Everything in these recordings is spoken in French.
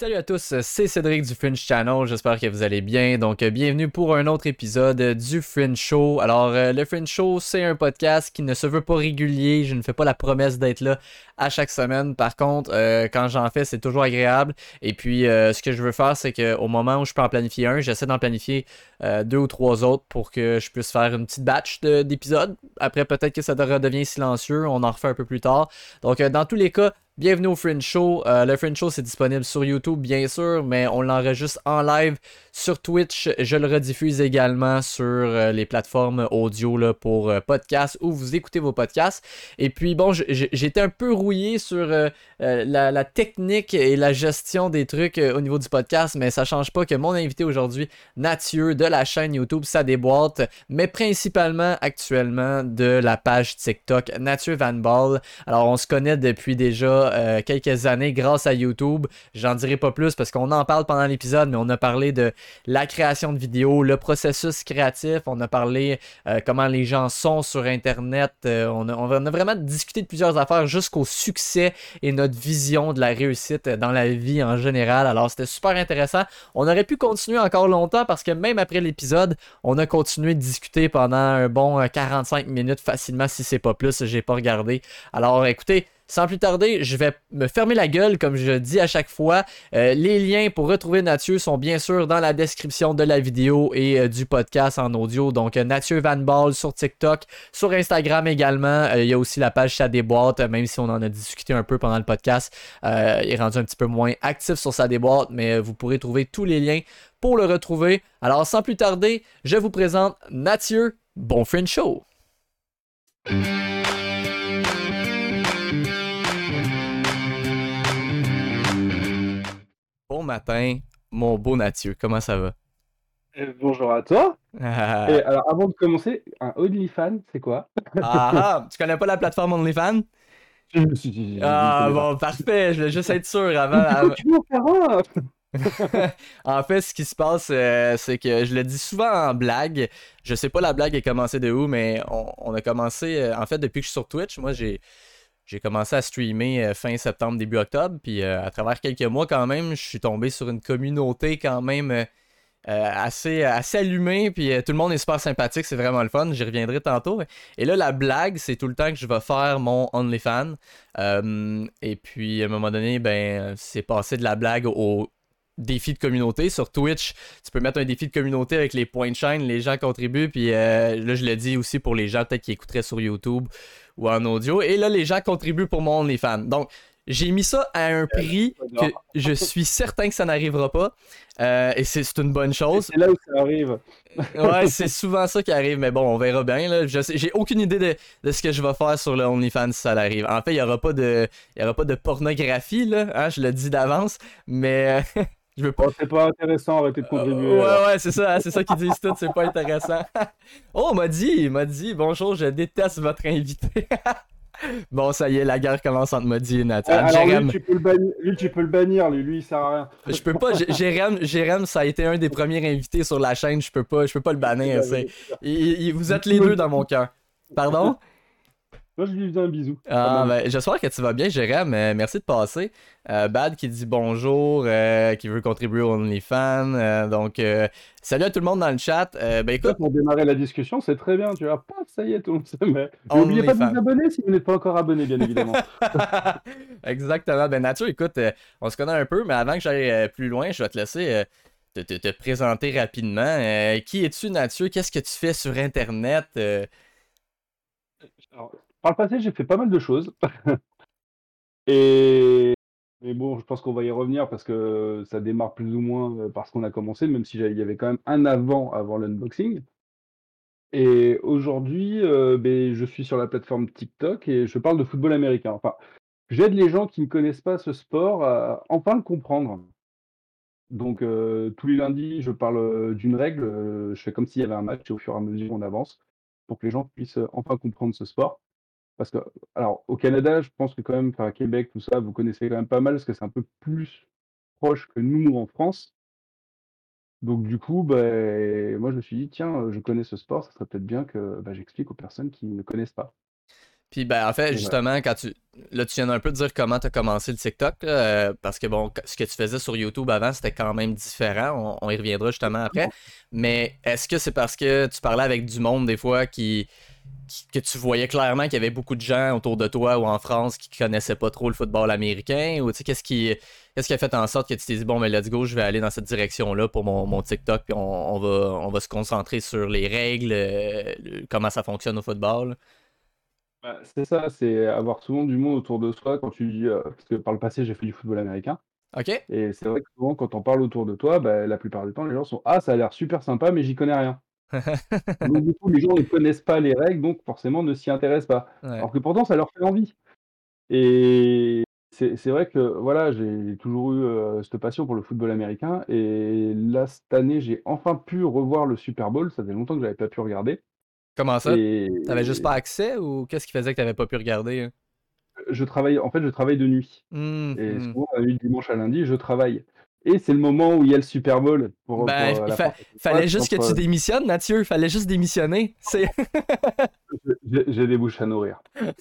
Salut à tous, c'est Cédric du Fringe Channel, j'espère que vous allez bien. Donc, euh, bienvenue pour un autre épisode du Fringe Show. Alors, euh, le Fringe Show, c'est un podcast qui ne se veut pas régulier, je ne fais pas la promesse d'être là à chaque semaine. Par contre, euh, quand j'en fais, c'est toujours agréable. Et puis, ce que je veux faire, c'est qu'au moment où je peux en planifier un, j'essaie d'en planifier deux ou trois autres pour que je puisse faire une petite batch d'épisodes. Après, peut-être que ça redevient silencieux, on en refait un peu plus tard. Donc, dans tous les cas, Bienvenue au Fringe Show. Euh, le Fringe Show, c'est disponible sur YouTube, bien sûr, mais on l'enregistre en live sur Twitch. Je le rediffuse également sur euh, les plateformes audio pour euh, podcasts où vous écoutez vos podcasts. Et puis, bon, j'étais un peu rouillé sur la, technique et la gestion des trucs au niveau du podcast, mais ça change pas que mon invité aujourd'hui, Mathieu de la chaîne YouTube, ça déboîte, mais principalement actuellement de la page TikTok, Mathieu Van Ball. Alors, on se connaît depuis déjà euh, quelques années grâce à YouTube. J'en dirai pas plus parce qu'on en parle pendant l'épisode, mais on a parlé de la création de vidéos, le processus créatif, on a parlé euh, comment les gens sont sur Internet, euh, on, a, on, a, vraiment discuté de plusieurs affaires jusqu'au succès et notre vision de la réussite dans la vie en général. Alors c'était super intéressant. On aurait pu continuer encore longtemps parce que même après l'épisode, on a continué de discuter pendant un bon 45 minutes facilement si c'est pas plus, j'ai pas regardé. Alors écoutez, sans plus tarder, je vais me fermer la gueule comme je dis à chaque fois. Euh, les liens pour retrouver Nathieu sont bien sûr dans la description de la vidéo et euh, du podcast en audio. Donc euh, Nathieu Van Ball sur TikTok, sur Instagram également. il y a aussi la page Chat des boîtes, même si on en a discuté un peu pendant le podcast. il est rendu un petit peu moins actif sur sa déboîte, mais vous pourrez trouver tous les liens pour le retrouver. Alors sans plus tarder, je vous présente Nathieu. Bon friend show! Bon matin, mon beau Mathieu. Comment ça va? Euh, bonjour à toi. alors, avant de commencer, un OnlyFans, c'est quoi? ah, ah tu connais pas la plateforme OnlyFans? Ah, bon, parfait. Je voulais juste être sûr avant. en fait, ce qui se passe, euh, c'est que je le dis souvent en blague. Je sais pas la blague est commencée de où, mais on, on a commencé. Euh, en fait, depuis que je suis sur Twitch, moi, j'ai j'ai commencé à streamer euh, fin septembre, début octobre. Puis euh, à travers quelques mois, quand même, je suis tombé sur une communauté quand même euh, assez, assez allumée. Puis tout le monde est super sympathique. C'est vraiment le fun. J'y reviendrai tantôt. Et là, la blague, c'est tout le temps que je vais faire mon OnlyFans. et puis à un moment donné, ben, c'est passé de la blague au défi de communauté. Sur Twitch, tu peux mettre un défi de communauté avec les points de chaîne, les gens contribuent, puis là je le dis aussi pour les gens peut-être qui écouteraient sur YouTube ou en audio. Et là, les gens contribuent pour mon OnlyFans. Donc, j'ai mis ça à un prix que je suis certain que ça n'arrivera pas. Euh, et c'est une bonne chose. C'est là où ça arrive. ouais, c'est souvent ça qui arrive, mais bon, on verra bien. J'ai aucune idée de, ce que je vais faire sur le OnlyFans si ça arrive. En fait, il n'y aura, pas de, y aura pas de pornographie, là, hein, je le dis d'avance, mais Je veux pas. Oh, c'est pas intéressant, arrêtez de contribuer. ouais, ouais, c'est ça, c'est ça qu'ils disent tout, c'est pas intéressant. oh, m'a dit, m'a dit, bonjour, je déteste votre invité. bon, ça y est, la guerre commence entre Modi et Nathan. Ah, alors, lui, tu peux le bannir, lui, tu peux le bannir, lui, lui, il sert à rien. je peux pas, Jérém, Jérém, ça a été un des premiers invités sur la chaîne, je peux pas, je peux pas le bannir. vous êtes les deux dans mon cœur. Pardon? Moi, je lui fais un bisou. Ah, ben, j'espère que tu vas bien, Jérém. merci de passer. Euh, Bad qui dit bonjour, euh, qui veut contribuer au OnlyFans. Euh, donc, salut à tout le monde dans le chat. ben écoute. Pour démarrer la discussion, c'est très bien. Tu vois, pas, ça y est, tout le monde N'oubliez pas de vous abonner si vous n'êtes pas encore abonné, bien évidemment. Exactement. Ben, Nature, écoute, on se connaît un peu, mais avant que j'aille plus loin, je vais te laisser. Te, te, présenter rapidement. qui es-tu, Nature? Qu'est-ce que tu fais sur Internet? Alors, par le passé, j'ai fait pas mal de choses. Et mais bon, je pense qu'on va y revenir parce que ça démarre plus ou moins euh, parce qu'on a commencé, même si il y avait quand même un avant avant l'unboxing. Et aujourd'hui, euh, ben, je suis sur la plateforme TikTok et je parle de football américain. Enfin, j'aide les gens qui ne connaissent pas ce sport à enfin le comprendre. Donc, euh, tous les lundis, je parle d'une règle, je fais comme s'il y avait un match et au fur et à mesure, on avance pour que les gens puissent enfin comprendre ce sport. Parce que, alors, au Canada, je pense que quand même, enfin, Québec, tout ça, vous connaissez quand même pas mal, parce que c'est un peu plus proche que nous en France. Donc, du coup, ben, moi, je me suis dit, tiens, je connais ce sport, ça serait peut-être bien que bah, j'explique aux personnes qui ne connaissent pas. Puis ben en fait, justement, quand tu. Là, tu viens un peu de dire comment tu as commencé le TikTok, là, euh, parce que bon, ce que tu faisais sur YouTube avant, c'était quand même différent. On, on y reviendra justement après. Mais est-ce que c'est parce que tu parlais avec du monde des fois qui- que tu voyais clairement qu'il y avait beaucoup de gens autour de toi ou en France qui connaissaient pas trop le football américain? Ou tu sais, qu'est-ce qui, qu'est-ce qui a fait en sorte que tu t'es dit, bon, mais let's go, je vais aller dans cette direction-là pour mon, mon TikTok, puis on, on va, on va se concentrer sur les règles, euh, comment ça fonctionne au football? Bah, c'est ça, c'est avoir souvent du monde autour de soi quand tu dis, heu parce que par le passé, j'ai fait du football américain OK? et c'est vrai que souvent quand on parle autour de toi, bah, la plupart du temps, les gens sont: «Ah, ça a l'air super sympa, mais j'y connais rien». Donc du coup, les gens ne connaissent pas les règles, donc forcément ne s'y intéressent pas. Ouais. Alors que pourtant, ça leur fait envie et c'est vrai que, voilà, j'ai toujours eu, heu, cette passion pour le football américain et là, cette année, j'ai enfin pu revoir le Super Bowl. Ça faisait longtemps que j'avais pas pu regarder Comment ça? et T'avais juste pas accès ou qu'est-ce qui faisait que t'avais pas pu regarder? hein? je travaille en fait, je travaille de nuit Hum, et hum. souvent, de dimanche à lundi, je travaille et c'est le moment où il y a le Super Bowl pour Ben, il fa- France fallait juste que tu démissionnes, Mathieu. Fallait juste démissionner. J'ai des bouches à nourrir.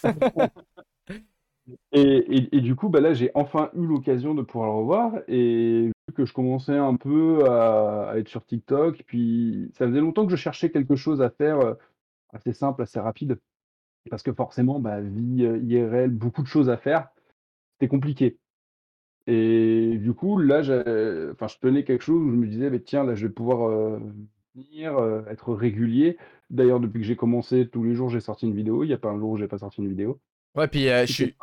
Et et et du coup, bah, là, j'ai enfin eu l'occasion de pouvoir le revoir et vu que je commençais un peu à à être sur TikTok, puis ça faisait longtemps que je cherchais quelque chose à faire, heu, assez simple, assez rapide. Parce que forcément, bah, vie, IRL, beaucoup de choses à faire, c'était compliqué. Et du coup, là, enfin, je tenais quelque chose où je me disais: «Beh, tiens, là, je vais pouvoir, heu, venir, heu, être régulier». D'ailleurs, depuis que j'ai commencé, tous les jours, j'ai sorti une vidéo. Il y a pas un jour où j'ai pas sorti une vidéo. Ouais, puis euh, je suis,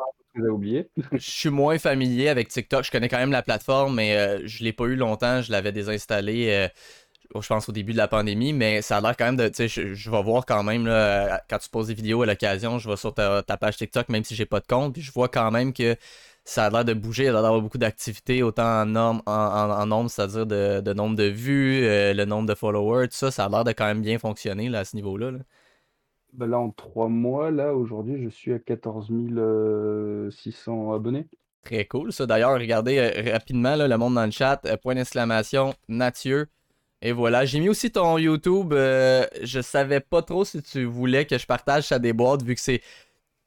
je moins familier avec TikTok. Je connais quand même la plateforme, mais euh, je l'ai pas eu longtemps. Je l'avais désinstallé, euh, je pense, au début de la pandémie. Mais ça a l'air quand même de. Tu sais, je, je vais voir quand même, là, quand tu poses des vidéos à l'occasion, je vais sur ta, ta page TikTok, même si j'ai pas de compte. Puis je vois quand même que ça a l'air de bouger, il a l'air d'avoir beaucoup d'activités, autant en nombre, en, en- en nombre, c'est-à-dire de, de nombre de vues, euh, le nombre de followers, tout ça, ça a l'air de quand même bien fonctionner là, à ce niveau-là. là. Bah, là, en 3 mois, là, aujourd'hui, je suis à 14 euh, 600 abonnés. Très cool, ça. D'ailleurs, regardez euh, rapidement là, le monde dans le chat. euh, point d'exclamation, Mathieu. Et voilà. J'ai mis aussi ton YouTube. euh, je savais pas trop si tu voulais que je partage ça des boîtes, vu que c'est.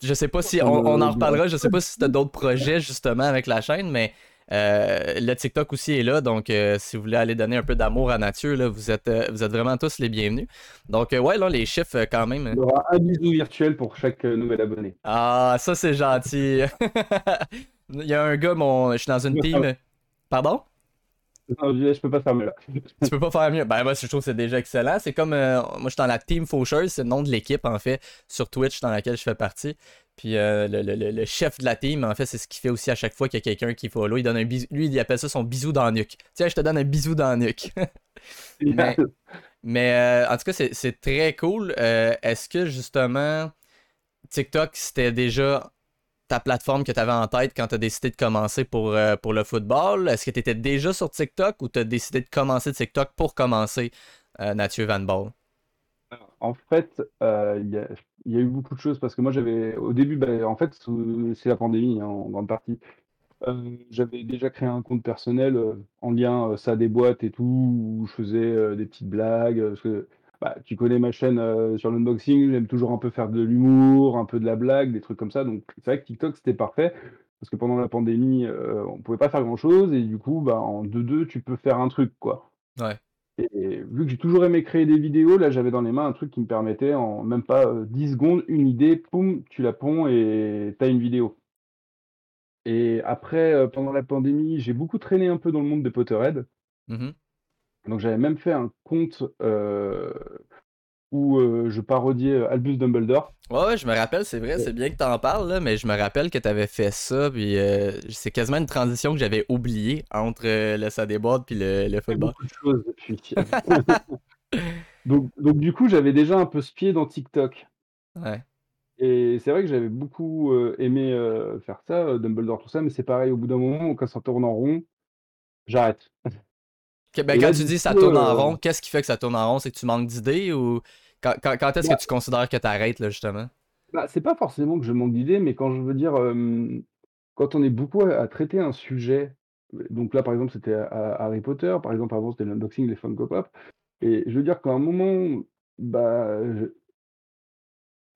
Je sais pas si. On, on en reparlera. Je sais pas si tu as d'autres projets justement avec la chaîne, mais euh, le TikTok aussi est là. Donc, euh, si vous voulez aller donner un peu d'amour à Mathieu, là, vous, êtes, euh, vous êtes vraiment tous les bienvenus. Donc, ouais, là, les chiffres, quand même. Il y aura un bisou virtuel pour chaque nouvel abonné. Ah, ça, c'est gentil. Il y a un gars, mon... je suis dans une team. Pardon? Non, je peux pas fermer là. Tu peux pas faire mieux. Ben, moi, je trouve que c'est déjà excellent. C'est comme. euh, moi, je suis dans la Team Faucheuse, c'est le nom de l'équipe, en fait, sur Twitch, dans laquelle je fais partie. Puis euh, le, le- le- le chef de la team, en fait, c'est ce qu'il fait aussi à chaque fois qu'il y a quelqu'un qui follow. Il donne un bisou. Lui, il appelle ça son bisou dans la nuque. Tiens, je te donne un bisou dans la nuque. Mais- Mais euh, en tout cas, c'est c'est très cool. Euh, Est-ce que justement, TikTok, c'était déjà ta plateforme que tu avais en tête quand tu as décidé de commencer pour, euh, pour le football? Est-ce que tu étais déjà sur TikTok ou tu as décidé de commencer TikTok pour commencer euh, Van Ball? En fait, euh, il y a, eu beaucoup de choses parce que moi j'avais au début, bah, en fait, c'est la pandémie hein, en grande partie. Euh, j'avais déjà créé un compte personnel en lien ça des boîtes et tout où je faisais des petites blagues parce que bah, tu connais ma chaîne euh, sur l'unboxing, j'aime toujours un peu faire de l'humour, un peu de la blague, des trucs comme ça. Donc c'est vrai que TikTok c'était parfait parce que pendant la pandémie, euh, on pouvait pas faire grand-chose et du coup, bah, en 2-2, tu peux faire un truc quoi. Ouais. Et vu que j'ai toujours aimé créer des vidéos, là, j'avais dans les mains un truc qui me permettait en même pas, heu, 10 secondes, une idée, poum, tu la ponds et tu as une vidéo. Et après, heu, pendant la pandémie, j'ai beaucoup traîné un peu dans le monde des Potterheads. Mhm. Donc j'avais même fait un compte, heu, où, heu, je parodiais, heu, Albus Dumbledore. Ouais, ouais, je me rappelle, c'est vrai, c'est bien que t'en parles, là, mais je me rappelle que t'avais fait ça, puis euh, c'est quasiment une transition que j'avais oubliée entre euh, le ça déboîte puis le, le football. beaucoup de choses depuis. Donc donc du coup, j'avais déjà un peu ce pied dans TikTok. Ouais. Et c'est vrai que j'avais beaucoup, aimé, faire ça, Dumbledore, tout ça, mais c'est pareil, au bout d'un moment, quand ça tourne en rond, j'arrête. Ben, quand là, tu dis ça tourne en heu rond, qu'est-ce qui fait que ça tourne en rond? C'est que tu manques d'idées ou quand, quand- quand est-ce Bah que tu considères que t'arrêtes, là, justement? bah, c'est pas forcément que je manque d'idées, mais quand je veux dire, quand on est beaucoup à à traiter un sujet, donc là, par exemple, c'était ha Harry Potter, par exemple, avant, c'était l'unboxing, les Funko Pop et je veux dire qu'à un moment, bah,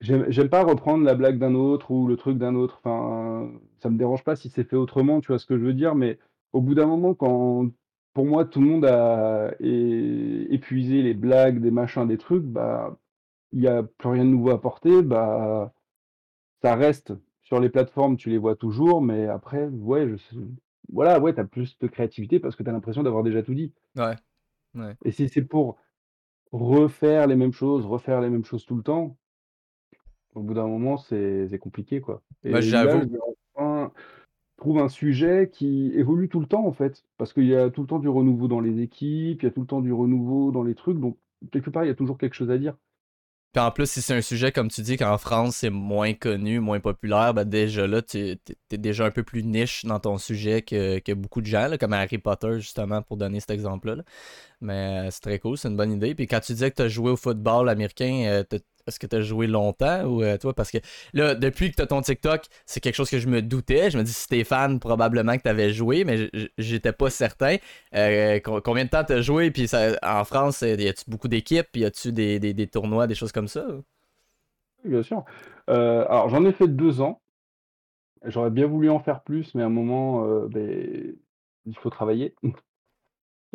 j'aime pas reprendre la blague d'un autre ou le truc d'un autre. Enfin, ça me dérange pas si c'est fait autrement, tu vois ce que je veux dire? Mais au bout d'un moment, quand pour moi, tout le monde a épuisé les blagues, des machins, des trucs, bah, il y a plus rien de nouveau à apporter, bah, ça reste sur les plateformes, tu les vois toujours, mais après, ouais, je sais voilà, ouais, tu as plus de créativité parce que tu as l'impression d'avoir déjà tout dit. Ouais, ouais. Et si c'est pour refaire les mêmes choses, refaire les mêmes choses tout le temps, au bout d'un moment, c'est compliqué, quoi. Je j'avoue. Trouve un sujet qui évolue tout le temps, en fait, parce qu'il y a tout le temps du renouveau dans les équipes, il y a tout le temps du renouveau dans les trucs, donc quelque part, il y a toujours quelque chose à dire. Puis en plus, si c'est un sujet, comme tu dis, qu'en France, c'est moins connu, moins populaire, ben déjà là, tu es déjà un peu plus niche dans ton sujet que, que beaucoup de gens, là, comme Harry Potter, justement, pour donner cet exemple-là. là. Mais euh, c'est très cool, c'est une bonne idée. Puis quand tu disais que tu as joué au football américain, euh, est-ce que tu as joué longtemps ou euh, toi? Parce que là, depuis que tu as ton TikTok, c'est quelque chose que je me doutais. Je me dis, fan, probablement que tu avais joué, mais j'étais pas certain. Euh, co- combien de temps tu as joué? Puis ça, en France, euh, y a-tu beaucoup d'équipes? Puis y a-tu des, des, des tournois, des choses comme ça? Oui, bien sûr. Alors j'en ai fait 2 ans. J'aurais bien voulu en faire plus, mais à un moment, beh, il faut travailler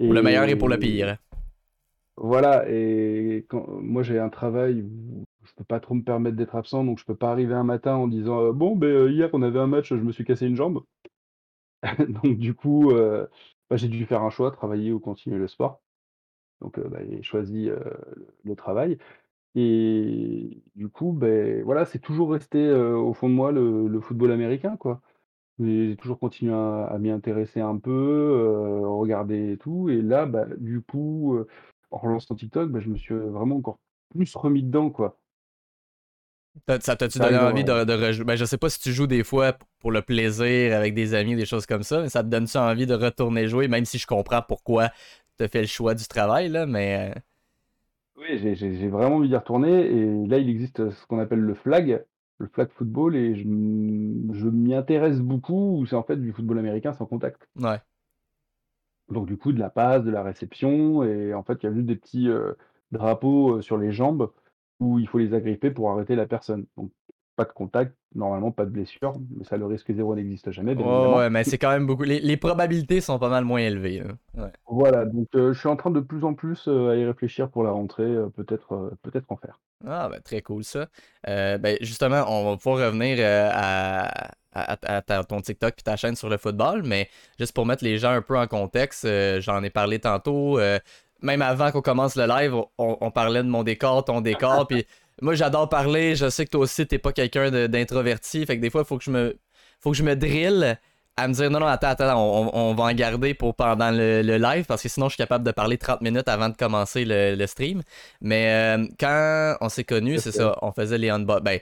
Pour le meilleur et pour le pire. Voilà et quand moi, j'ai un travail où je peux pas trop me permettre d'être absent, donc je peux pas arriver un matin en disant, heu: «Bon, beh, heu, hier on avait un match, je me suis cassé une jambe». Donc du coup, heu, bah, j'ai dû faire un choix, travailler ou continuer le sport. Donc, bah, j'ai choisi, le travail et du coup, beh, voilà, c'est toujours resté, au fond de moi le football américain, quoi. J'ai toujours continué à à m'y intéresser un peu, regarder et tout et là, bah, du coup, en relançant TikTok, bah, je me suis, vraiment encore plus remis dedans, quoi. Ça t'a-tu donné envie de, de rejouer? Ben, je sais pas si tu joues des fois pour le plaisir avec des amis, des choses comme ça, mais ça te donne-tu envie de retourner jouer, même si je comprends pourquoi t'as fait le choix du travail, là, mais... oui, j'ai vraiment envie d'y retourner et là, il existe, ce qu'on appelle le flag, le flag football et je je m'y intéresse beaucoup, c'est en fait du football américain sans contact. Ouais. Donc du coup, de la passe, de la réception et en fait, il y a juste des petits, heu, drapeaux, heu, sur les jambes où il faut les agripper pour arrêter la personne. Donc pas de contact, normalement pas de blessure, mais ça, le risque zéro n'existe jamais, bien Ouais, mais c'est quand même beaucoup... Les, les probabilités sont pas mal moins élevées. Ouais. Voilà, donc heu, je suis en train de plus en plus, à y réfléchir pour la rentrée, peut-être, peut-être en faire. Ah, ben, très cool, ça. Euh, ben, justement, on va pouvoir revenir euh, à, à, à ta- ton TikTok puis ta chaîne sur le football, mais juste pour mettre les gens un peu en contexte, euh, j'en ai parlé tantôt. euh, même avant qu'on commence le live, on, on parlait de mon décor, ton décor, puis moi j'adore parler. Je sais que toi aussi t'es pas quelqu'un d'introverti, fait que des fois il faut que je me, faut que je me drille à me dire non non attends attends, on, on va en garder pour pendant le, le live parce que sinon je suis capable de parler 30 minutes avant de commencer le, le stream. Mais euh, quand on s'est connus, c'est ça, on faisait les unbox. Ben,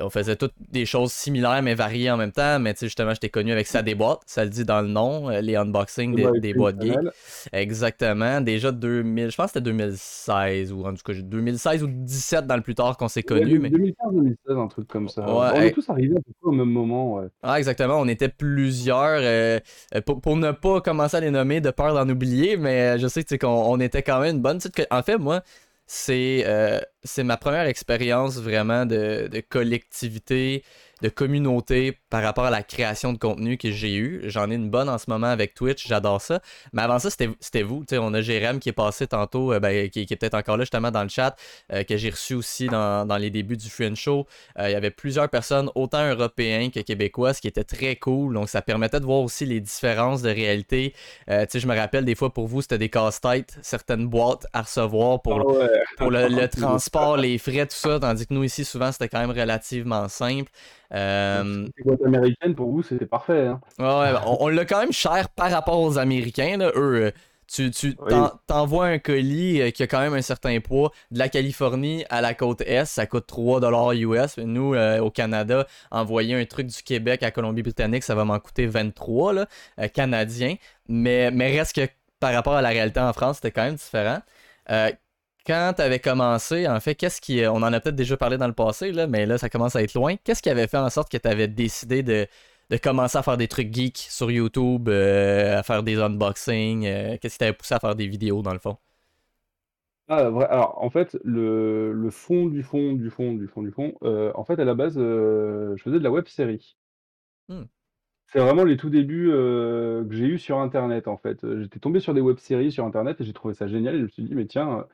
on faisait toutes des choses similaires mais variées en même temps. Mais tu sais, justement, j'étais connu avec ça des boîtes. Ça le dit dans le nom, euh, les unboxings des, des boîtes channel. Exactement. Déjà 2000, je pense que c'était 2016 ou en tout cas 2016 ou 2017 dans le plus tard qu'on s'est Ouais, connus. de Mais 2015-2016, un truc comme ça. Bah, on est ouais, tous arrivés à peu près au même moment, ouais. ah, exactement. On était plusieurs. euh, euh, pour, pour ne pas commencer à les nommer de peur d'en oublier, mais euh, je sais que, tu sais, qu'on on était quand même une bonne petite. En fait, moi, c'est euh, ma première expérience vraiment de, de collectivité, de communauté par rapport à la création de contenu que j'ai eu. J'en ai une bonne en ce moment avec Twitch, j'adore ça. Mais avant ça, c'était vous. On a Jérém qui est passé tantôt, euh, ben, qui, qui est peut-être encore là justement dans le chat, euh, que j'ai reçu aussi dans, dans les débuts du Friend Show. Euh, il y avait plusieurs personnes, autant européens que québécois, ce qui était très cool. Donc, ça permettait de voir aussi les différences de réalité. Je me rappelle, des fois, pour vous, c'était des casse-têtes, certaines boîtes à recevoir pour, Ah ouais. pour le, le transport, les frais, tout ça. Tandis que nous, ici, souvent, c'était quand même relativement simple. Euh, Les américaines, pour vous, c'était parfait, hein. Ouais, ouais, on, on l'a quand même cher par rapport aux Américains. Là. Eux, euh, tu, tu Oui. t'en- t'envoies un colis euh, qui a quand même un certain poids de la Californie à la côte Est, ça coûte 3$ US. Nous, euh, au Canada, envoyer un truc du Québec à Colombie-Britannique, ça va m'en coûter 23 là, euh, canadiens. Mais, mais reste que par rapport à la réalité en France, c'était quand même différent. Euh, quand tu avais commencé, en fait, qu'est-ce qui. On en a peut-être déjà parlé dans le passé, là, mais là, ça commence à être loin. Qu'est-ce qui avait fait en sorte que tu avais décidé de, de commencer à faire des trucs geeks sur YouTube, euh, à faire des unboxings? euh, qu'est-ce qui t'avait poussé à faire des vidéos, dans le fond? Ah alors en fait, le le fond du fond, du fond, du fond, du fond, en fait à la base, je faisais de la web série. Mmh. C'est vraiment les tout débuts, que j'ai eu sur internet en fait, j'étais tombé sur des web-séries sur internet et j'ai trouvé ça génial et je me suis dit: «Mais tiens,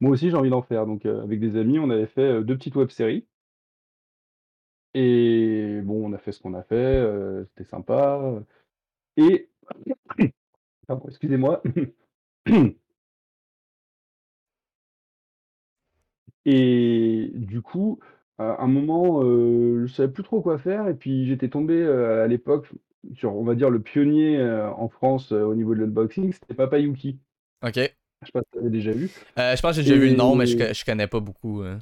moi aussi j'ai envie d'en faire». Donc heu, avec des amis, on avait fait, heu, 2 petites web-séries et bon, on a fait ce qu'on a fait, heu, c'était sympa, et excusez-moi et du coup, à un moment, heu, je savais plus trop quoi faire et puis j'étais tombé, à l'époque sur, on va dire, le pionnier, en France, au niveau de l'unboxing, c'était Papa Yuki. OK. Je sais pas si tu déjà vu Euh, je pense que j'ai déjà vu le nom, mais je, je connais pas beaucoup. hein.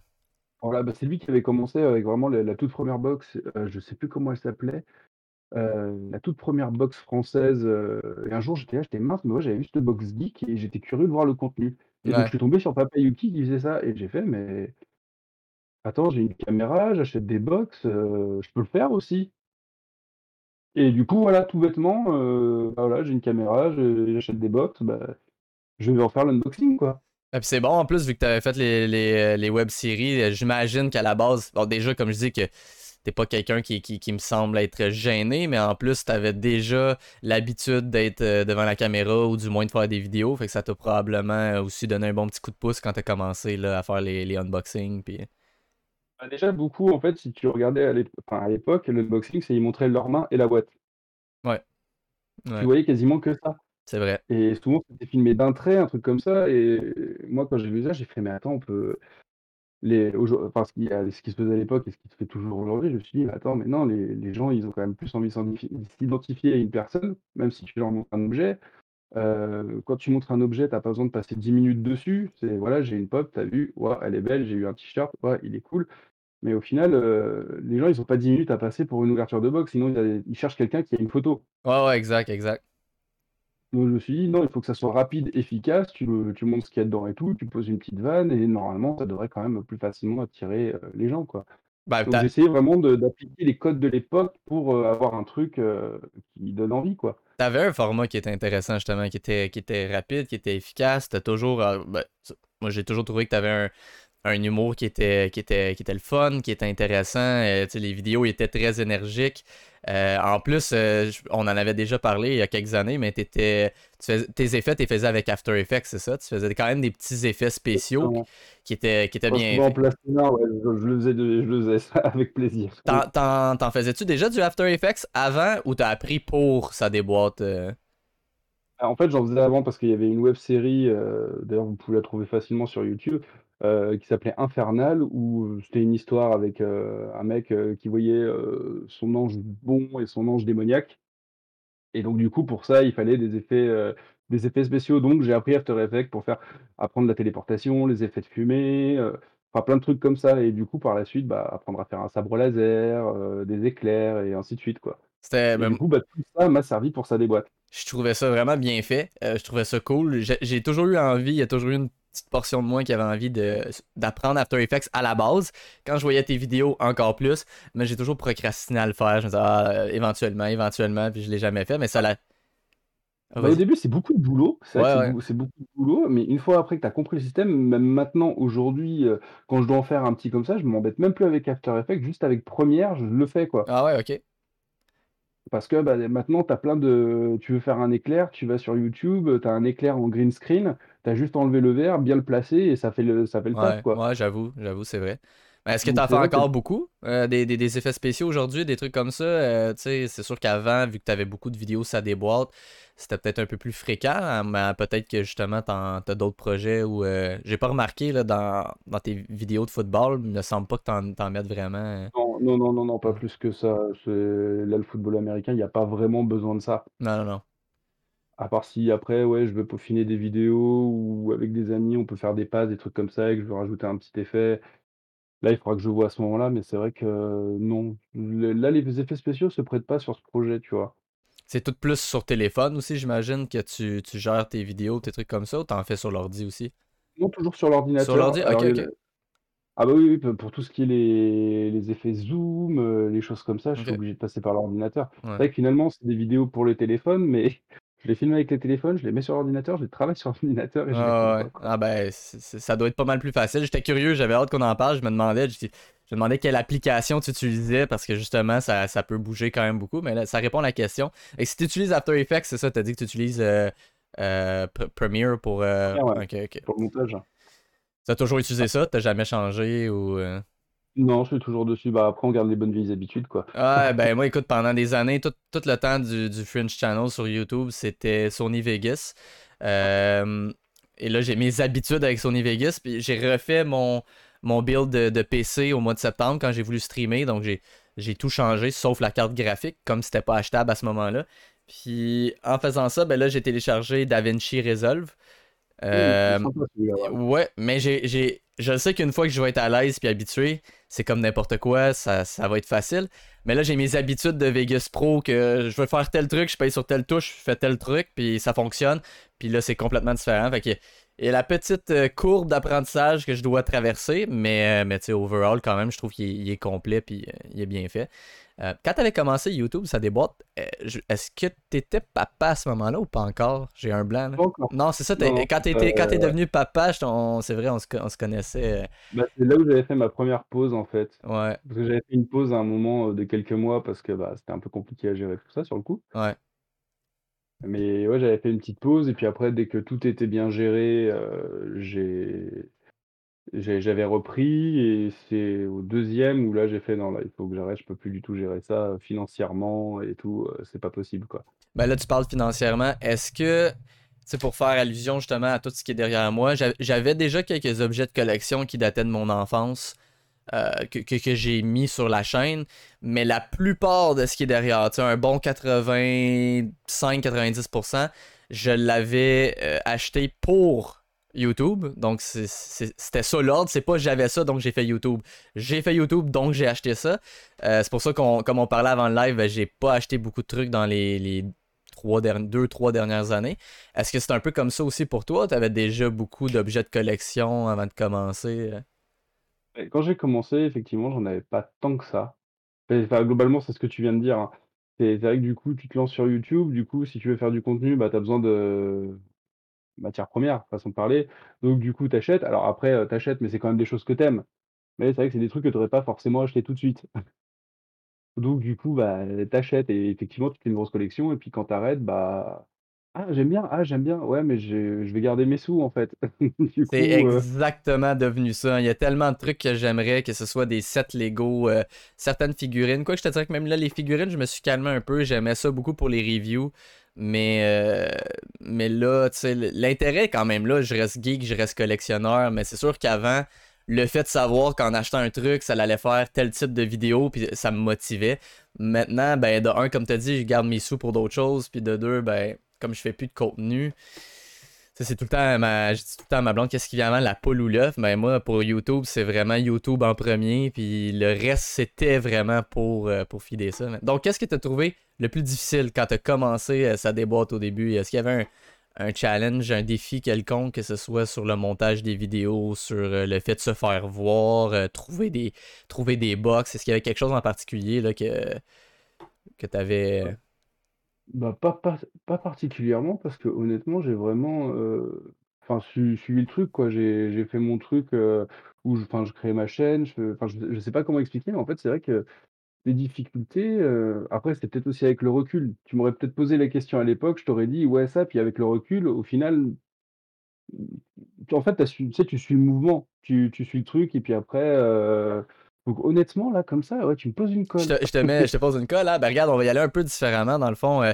voilà, bah, c'est lui qui avait commencé avec vraiment la la toute première box, heu, je sais plus comment elle s'appelait, heu, la toute première box française, heu et un jour j'étais là, j'étais: «Mince, mais moi j'avais vu cette box geek et j'étais curieux de voir le contenu» et donc je suis tombé sur Papa Yuki qui faisait ça et j'ai fait: «Mais attends, j'ai une caméra, j'achète des box, je peux le faire aussi» et du coup, voilà, tout bêtement, bah, voilà, j'ai une caméra, je j'achète des box, bah, je vais en faire l'unboxing, quoi. Et puis c'est bon en plus, vu que tu avais fait les, les, euh, les web-séries, euh, j'imagine qu'à la base, bon, déjà, comme je dis, que t'es pas quelqu'un qui, qui, qui me semble être gêné, mais en plus, tu avais déjà l'habitude d'être euh, devant la caméra ou du moins de faire des vidéos, fait que ça t'a probablement aussi donné un bon petit coup de pouce quand t'as commencé là, à faire les, les unboxings. Puis... Bah, déjà beaucoup, en fait, si tu regardais à enfin, l'époque, l'unboxing, c'est ils montraient leurs mains et la boîte. Ouais, Tu voyais quasiment que ça c'est vrai. et souvent, c'était filmé d'un trait, un truc comme ça et moi, quand j'ai vu ça, j'ai fait: «Mais attends, on peut» les aujour enfin, ce qui a ce qui se faisait à l'époque et ce qui se fait toujours aujourd'hui, je me suis dit: «Mais attends, mais non, les les gens, ils ont quand même plus envie de s'identifier à une personne, même si tu leur montres un objet». Heu, quand tu montres un objet, tu as pas besoin de passer 10 minutes dessus. C'est voilà, j'ai une pop, tu as vu, waouh, elle est belle, j'ai eu un t-shirt, ouais, il est cool. Mais au final, heu, les gens, ils ont pas 10 minutes à passer pour une ouverture de box, sinon y ils cherchent quelqu'un qui a une photo. Ouais, ouais, exact, exact. Donc je me suis dit: «Non, il faut que ça soit rapide, efficace, tu montres ce qu'il y a dedans et tout, tu poses une petite vanne et normalement ça devrait quand même plus facilement attirer, heu, les gens, quoi». Ben, Donc j'essayais vraiment d'appliquer les codes de l'époque pour, heu, avoir un truc, heu, qui donne envie, quoi. T'avais un format qui était intéressant, justement, qui était, qui était rapide, qui était efficace. T'as toujours. euh, ben, moi, j'ai toujours trouvé que t'avais un, un humour qui était, qui était, qui était le fun, qui était intéressant. euh, les vidéos étaient très énergiques. Euh, en plus, euh, on en avait déjà parlé il y a quelques années, mais tu tes effets, tu les faisais avec After Effects, c'est ça? Tu faisais quand même des petits effets spéciaux qui, Exactement. qui étaient, qui étaient bien ouais, je je le faisais de je le faisais ça avec plaisir. T'en, faisais-tu déjà du After Effects avant ou t'as appris pour ça déboîte? euh? En fait, j'en faisais avant parce qu'il y avait une web série, d'ailleurs vous pouvez la trouver facilement sur YouTube, heu, qui s'appelait Infernal où, heu, c'était une histoire avec, heu, un mec, qui voyait, son ange bon et son ange démoniaque et donc du coup pour ça il fallait des effets, des effets spéciaux donc j'ai appris After Effects pour faire apprendre la téléportation, les effets de fumée, enfin plein de trucs comme ça et du coup par la suite, bah, apprendre à faire un sabre laser, des éclairs et ainsi de suite, quoi du coup, bah, tout ça m'a servi pour ça des boîtes. Je trouvais ça vraiment bien fait. Euh, je trouvais ça cool. J'ai toujours eu envie, il y a toujours eu une petite portion de moi qui avait envie d'apprendre After Effects à la base. Quand je voyais tes vidéos, encore plus. Mais j'ai toujours procrastiné à le faire. Je me disais, ah, euh, éventuellement, éventuellement, puis je l'ai jamais fait. Mais ça l'a. Ah, Bah, au début, c'est beaucoup de boulot, c'est Ouais, ouais. beaucoup de boulot, mais une fois après que tu as compris le système, même maintenant, aujourd'hui, heu, quand je dois en faire un petit comme ça, je m'embête même plus avec After Effects, juste avec Premiere, je le fais, quoi. Ah ouais, ok. Parce que, bah, maintenant, tu as plein de tu veux faire un éclair, tu vas sur YouTube, tu as un éclair en green screen, tu as juste à enlever le verre, bien le placer et ça fait le ça fait le taf, quoi. ouais, j'avoue, j'avoue, c'est vrai. Mais est-ce que Donc t'en fais encore beaucoup? Euh, des, des- des effets spéciaux aujourd'hui, des trucs comme ça? Euh, tu sais, c'est sûr qu'avant, vu que t'avais beaucoup de vidéos, ça déboîte, c'était peut-être un peu plus fréquent, hein, mais peut-être que justement, t'en- t'as d'autres projets où euh, j'ai pas remarqué là, dans, dans tes vidéos de football, il me semble pas que t'en, t'en mettes vraiment. euh, non, non, non, non, non, pas Non, plus que ça, là, le football américain, il y a pas vraiment besoin de ça. non, non. À part si après, ouais, je veux peaufiner des vidéos ou avec des amis, on peut faire des passes, des trucs comme ça et que je veux rajouter un petit effet. Là, il faudra que je vois à ce moment-là, mais c'est vrai que euh, non. Le là, les effets spéciaux se prêtent pas sur ce projet, tu vois? C'est tout plus sur téléphone aussi, j'imagine, que tu, tu gères tes vidéos, tes trucs comme ça, ou t'en fais sur l'ordi aussi? Non, toujours sur Sur l'ordi? l'ordinateur. Ok, Alors, il y a ok. le ah bah, oui, pour tout ce qui est les les effets zoom, heu, les choses comme ça, je suis Ok. obligé de passer par l'ordinateur. Ouais. C'est vrai que finalement, c'est des vidéos pour le téléphone, mais Je les filme avec les téléphones, je les mets sur l'ordinateur, je les travaille sur l'ordinateur Ah, ouais. Ah ben, ça doit être pas mal plus facile. J'étais curieux, j'avais hâte qu'on en parle. Je me demandais, je, je me demandais quelle application tu utilisais parce que justement, ça, ça peut bouger quand même beaucoup. Mais là, ça répond à la question. Et si tu utilises After Effects, c'est ça, t'as dit que tu utilises euh, euh, Pr- Premiere pour. euh, Ah ouais. Pour le montage. T'as toujours utilisé ça? T'as jamais changé ou. Non, je suis toujours dessus. Bah après, on garde les bonnes vieilles habitudes, quoi. Ah, ben moi, écoute, pendant des années, tout, tout le temps du, du Fringe Channel sur YouTube, c'était Sony Vegas. Euh, et là, j'ai mes habitudes avec Sony Vegas. Puis j'ai refait mon, mon build de, de PC au mois de septembre quand j'ai voulu streamer. Donc j'ai, j'ai tout changé, sauf la carte graphique, comme c'était pas achetable à ce moment-là. Puis en faisant ça, ben là, j'ai téléchargé DaVinci Resolve. Mmh, Euh, ouais. Ouais, mais j'ai, j'ai, je sais qu'une fois que je vais être à l'aise puis habitué, c'est comme n'importe quoi, ça, ça va être facile. Mais là, j'ai mes habitudes de Vegas Pro que je veux faire tel truc, je paye sur telle touche, je fais tel truc, puis ça fonctionne. Puis là, c'est complètement différent. Fait que, a la petite euh, courbe d'apprentissage que je dois traverser, mais, euh, mais tu sais, overall, quand même, je trouve qu'il est, est complet puis euh, il est bien fait. Euh, quand tu avais commencé YouTube, ça déboîte, euh, est-ce que tu étais papa à ce moment-là ou pas encore? J'ai un blanc, là. Non, c'est ça. Non, quand tu euh, devenu papa, c'est vrai, on se, on se connaissait. Bah, c'est là où j'avais fait ma première pause, en fait. Ouais, Parce que j'avais fait une pause à un moment de quelques mois parce que bah, c'était un peu compliqué à gérer tout ça sur le coup. ouais. Mais ouais, j'avais fait une petite pause et puis après, dès que tout était bien géré, euh, j'ai j'avais repris et c'est au deuxième où là j'ai fait non, là il faut que j'arrête, je peux plus du tout gérer ça euh, financièrement et tout, euh, c'est pas possible quoi. Ben là, tu parles financièrement. Est-ce que, c'est pour faire allusion justement à tout ce qui est derrière moi, j'a- j'avais déjà quelques objets de collection qui dataient de mon enfance euh, que, que- j'ai mis sur la chaîne, mais la plupart de ce qui est derrière, tu un bon 85-90%, je l'avais acheté pour YouTube. Donc c'était ça l'ordre. C'est pas j'avais ça, donc j'ai fait YouTube. J'ai fait YouTube, donc j'ai acheté ça. Euh, c'est pour ça qu'on, comme on parlait avant le live, ben, j'ai pas acheté beaucoup de trucs dans les, trois derni- deux, trois dernières années. Est-ce que c'est un peu comme ça aussi pour toi? Tu avais déjà beaucoup d'objets de collection avant de commencer? euh? Quand j'ai commencé, effectivement, j'en avais pas tant que ça. Globalement, c'est ce que tu viens de dire. hein. C'est c'est vrai que du coup, tu te lances sur YouTube, du coup, si tu veux faire du contenu, bah, tu as besoin de matières premières, façon de parler. Donc du coup, tu achètes. Alors après, euh, t'achètes, mais c'est quand même des choses que t'aimes. Mais c'est vrai que c'est des trucs que tu pas forcément acheté tout de suite. Donc du coup, bah, t'achètes et effectivement, tu fais une grosse collection et puis quand t'arrêtes, bah: «Ah j'aime bien, ah j'aime bien, ouais mais je je vais garder mes sous en fait». Du C'est heu, exactement devenu ça. Il y a tellement de trucs que j'aimerais, que ce soit des sets Lego, euh, certaines figurines. Quoi que je te dirais que même là, les figurines, je me suis calmé un peu. J'aimais ça beaucoup pour les reviews. Mais, euh, mais là, l'intérêt quand même là. Je reste geek, je reste collectionneur. Mais c'est sûr qu'avant, le fait de savoir qu'en achetant un truc, ça allait faire tel type de vidéo, puis ça me motivait. Maintenant, ben, de un, comme tu as dit, je garde mes sous pour d'autres choses. Puis de deux, ben, comme je fais plus de contenu, c'est tout le temps ma, je dis tout le temps à ma blonde, qu'est-ce qui vient avant, la poule ou l'œuf? Ben moi, pour YouTube, c'est vraiment YouTube en premier, puis le reste, c'était vraiment pour, euh, pour filer ça. Donc, qu'est-ce que tu as trouvé le plus difficile quand tu as commencé euh, sa déboîte au début? Est-ce qu'il y avait un, challenge, un défi quelconque, que ce soit sur le montage des vidéos, sur euh, le fait de se faire voir, euh, trouver des, trouver des box? Est-ce qu'il y avait quelque chose en particulier là, que, que tu avais... bah, pas pas pas particulièrement parce que honnêtement, j'ai vraiment, enfin su suivi le truc quoi. J'ai fait mon truc, où je je crée ma chaîne, je je je sais pas comment expliquer, mais en fait, c'est vrai que les difficultés, heu, après c'est peut-être aussi avec le recul. Tu m'aurais peut-être posé la question à l'époque, je t'aurais dit: «Ouais ça», puis avec le recul, au final Tu en fait, tu su tu sais, tu suis le mouvement, tu tu suis le truc et puis après, heu, donc honnêtement là, comme ça, ouais, tu me poses une Je colle. te, je te mets, je te pose une colle, là. Ben regarde, on va y aller un peu différemment, dans le fond, euh,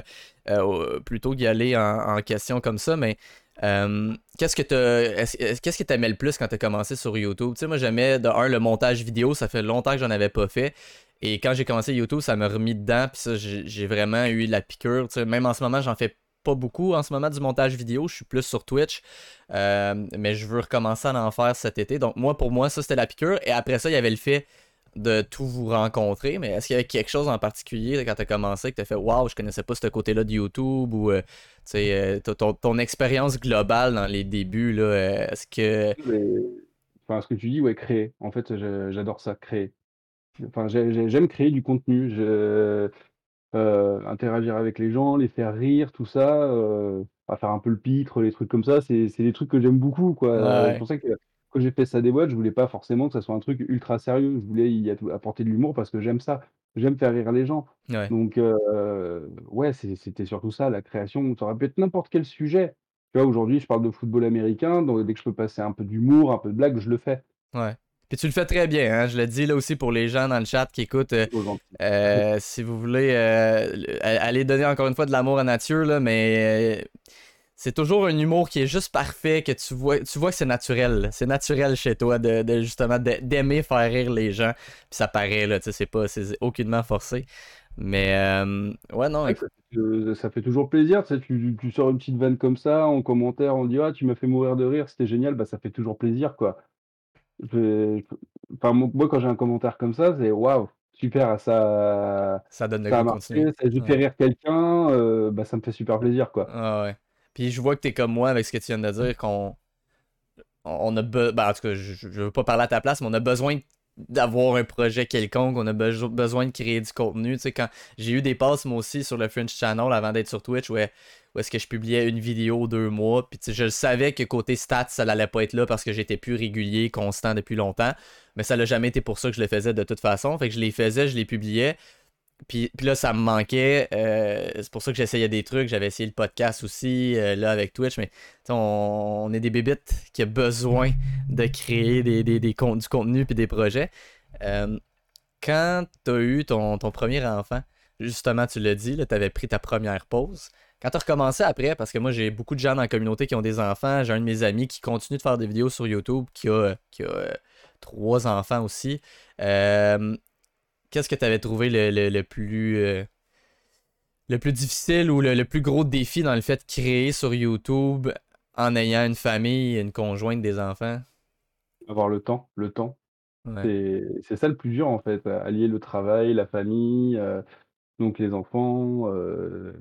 euh, au- plutôt qu'y aller en, en question comme ça, mais euh, qu'est-ce que t'as, est-ce- est-ce- qu'est-ce que t'aimais le plus quand t'as commencé sur YouTube? Tu sais, moi j'aimais de un le montage vidéo, ça fait longtemps que j'en avais pas fait. Et quand j'ai commencé YouTube, ça m'a remis dedans, puis ça, j'ai vraiment eu la piqûre. Même en ce moment, j'en fais pas beaucoup en ce moment du montage vidéo, je suis plus sur Twitch, euh, mais je veux recommencer à en faire cet été. Donc moi, pour moi, ça c'était la piqûre. Et après ça, il y avait le fait de tout vous rencontrer, mais est-ce qu'il y avait quelque chose en particulier quand tu as commencé que tu as fait Waouh, je connaissais pas ce côté-là de YouTube ou euh, euh, ton, expérience globale dans les débuts, là, euh, est-ce que. Mais enfin, ce que tu dis, ouais, créer. En fait, j'adore ça, créer. Enfin, j'ai j'ai j'aime créer du contenu. Je interagir avec les gens, les faire rire, tout ça, à faire un peu le pitre, les trucs comme ça, c'est des trucs que j'aime beaucoup, quoi. c'est pour ça que quand j'ai fait ça des boîtes, je voulais pas forcément que ça soit un truc ultra sérieux. Je voulais y apporter de l'humour parce que j'aime ça. J'aime faire rire les gens. Ouais. Donc ouais, c'était surtout ça, la création. Ça aurait pu être n'importe quel sujet. Tu vois, aujourd'hui, je parle de football américain, donc dès que je peux passer un peu d'humour, un peu de blague, je le fais. Ouais. Puis tu le fais très bien, hein? Je le dis là aussi pour les gens dans le chat qui écoutent. euh, euh, si vous voulez euh, aller donner encore une fois de l'amour à nature, là, mais c'est toujours un humour qui est juste parfait, que tu vois, tu vois que c'est naturel. C'est naturel chez toi de, de justement d'aimer faire rire les gens. Puis ça paraît, là, tu sais, c'est pas c'est aucunement forcé. Mais euh, ouais, non. Ouais, ça, fait, ça, fait, toujours plaisir. Tu, sais, tu, tu, sors une petite vanne comme ça, en commentaire, on dit Ah, tu m'as fait mourir de rire, c'était génial, bah ça fait toujours plaisir, quoi. Enfin, moi, quand j'ai un commentaire comme ça, c'est waouh, super, ça, ça donne ça a marché, ça fait rire quelqu'un, euh, bah, ça me fait super plaisir, quoi. Ah ouais. Puis je vois que t'es comme moi avec ce que tu viens de dire, qu'on on a ben, en tout cas, je, je, veux pas parler à ta place, mais on a besoin d'avoir un projet quelconque, on a besoin de créer du contenu. Tu sais, quand j'ai eu des passes moi aussi sur le French Channel avant d'être sur Twitch, où, où est-ce que je publiais une vidéo deux mois, puis je savais que côté stats, ça n'allait pas être là parce que j'étais plus régulier, constant depuis longtemps, mais ça n'a jamais été pour ça que je le faisais de toute façon. Fait que je les faisais, je les publiais, puis, là, ça me manquait. Euh, c'est pour ça que j'essayais des trucs. J'avais essayé le podcast aussi, euh, là, avec Twitch. Mais on, est des bébites qui ont besoin de créer des, des, du contenu puis des projets. Euh, quand tu as eu ton, premier enfant, justement, tu l'as dit, tu avais pris ta première pause. Quand tu as recommencé après, parce que moi, j'ai beaucoup de gens dans la communauté qui ont des enfants. J'ai un de mes amis qui continue de faire des vidéos sur YouTube, qui a, qui a trois enfants aussi. Euh, qu'est-ce que tu avais trouvé le, plus euh, le plus difficile ou le, plus gros défi dans le fait de créer sur YouTube en ayant une famille, une conjointe, des enfants? Avoir le temps, le temps. C'est ça le plus dur en fait, allier le travail, la famille, euh, donc les enfants, euh,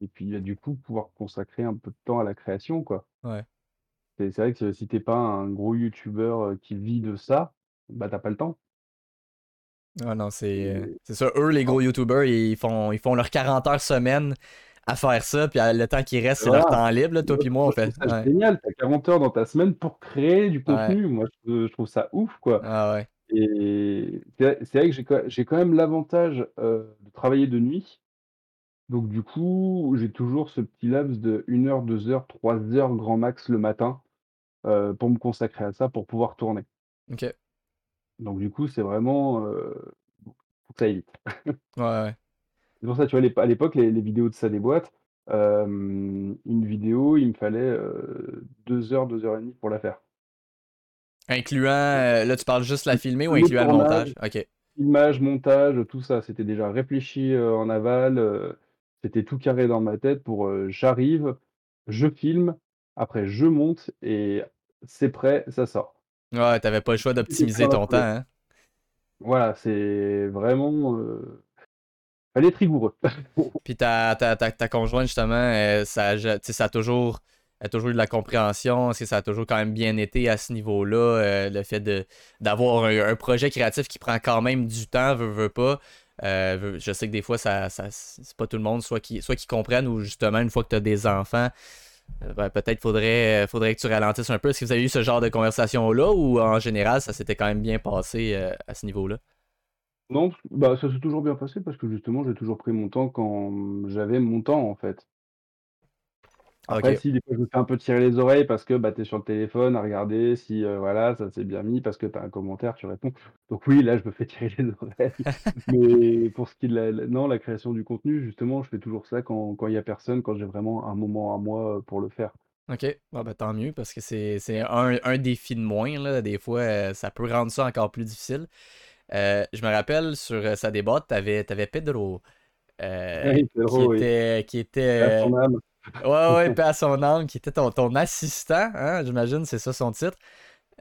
et puis du coup pouvoir consacrer un peu de temps à la création quoi. Ouais. C'est vrai que si t'es pas un gros youtubeur qui vit de ça, bah t'as pas le temps. Ah non, c'est ça. Eux, les gros youtubeurs, ils font, ils font leurs 40 heures semaine à faire ça, puis le temps qui reste, c'est leur temps libre. toi puis moi, on fait. C'est génial, t'as 40 heures dans ta semaine pour créer du contenu. Moi, je, trouve ça ouf, quoi. Ah ouais. Et c'est vrai que j'ai quand même l'avantage de travailler de nuit. Donc, du coup, j'ai toujours ce petit laps de 1 heure, 2 heures, 3 heures grand max le matin pour me consacrer à ça, pour pouvoir tourner. Ok. Donc du coup, c'est vraiment, heu, faut que ça aille vite. Ouais, ouais. C'est pour ça, tu vois, à l'époque, les vidéos de ça des boîtes, une vidéo, il me fallait, 2 heures, 2 heures et demie pour la faire. Incluant, euh, là, tu parles juste la filmer ou incluant le montage? OK. Filmage, montage, tout ça, c'était déjà réfléchi, en aval, c'était tout carré dans ma tête pour, j'arrive, je filme, après je monte et c'est prêt, ça sort. Ouais, t'avais pas le choix d'optimiser ton temps, hein? Voilà, c'est vraiment, euh... fallait être rigoureux. Puis ta, ta, ta, conjointe, justement, euh, ça, ça a toujours, a toujours eu de la compréhension. Ça a toujours quand même bien été à ce niveau-là? Euh, le fait d'avoir un, projet créatif qui prend quand même du temps, veut, veut pas. Euh, je sais que des fois, ça, c'est pas tout le monde, soit qui, soit qui comprennent ou justement, une fois que tu as des enfants, euh, ben, peut-être faudrait, faudrait que tu ralentisses un peu. Est-ce que vous avez eu ce genre de conversation-là ou en général, ça s'était quand même bien passé euh, à ce niveau-là? Non, bah, ça s'est toujours bien passé parce que justement, j'ai toujours pris mon temps quand j'avais mon temps, en fait. Après, si des fois je me fais un peu tirer les oreilles parce que bah, tu es sur le téléphone à regarder si euh, voilà, ça s'est bien mis, parce que tu as un commentaire, tu réponds. Donc oui, là, je me fais tirer les oreilles. Mais pour ce qui est de la, non, la création du contenu, justement, je fais toujours ça quand il n'y a personne, quand j'ai vraiment un moment à moi pour le faire. Ok, bah, tant mieux parce que c'est un, un, défi de moins. Là. Des fois, euh, ça peut rendre ça encore plus difficile. Euh, je me rappelle sur sa débat, tu avais, Pedro. Oui, Pedro, qui, était, qui était Ouais, ouais, paix à son âme, qui était ton, ton assistant, hein, j'imagine, c'est ça son titre.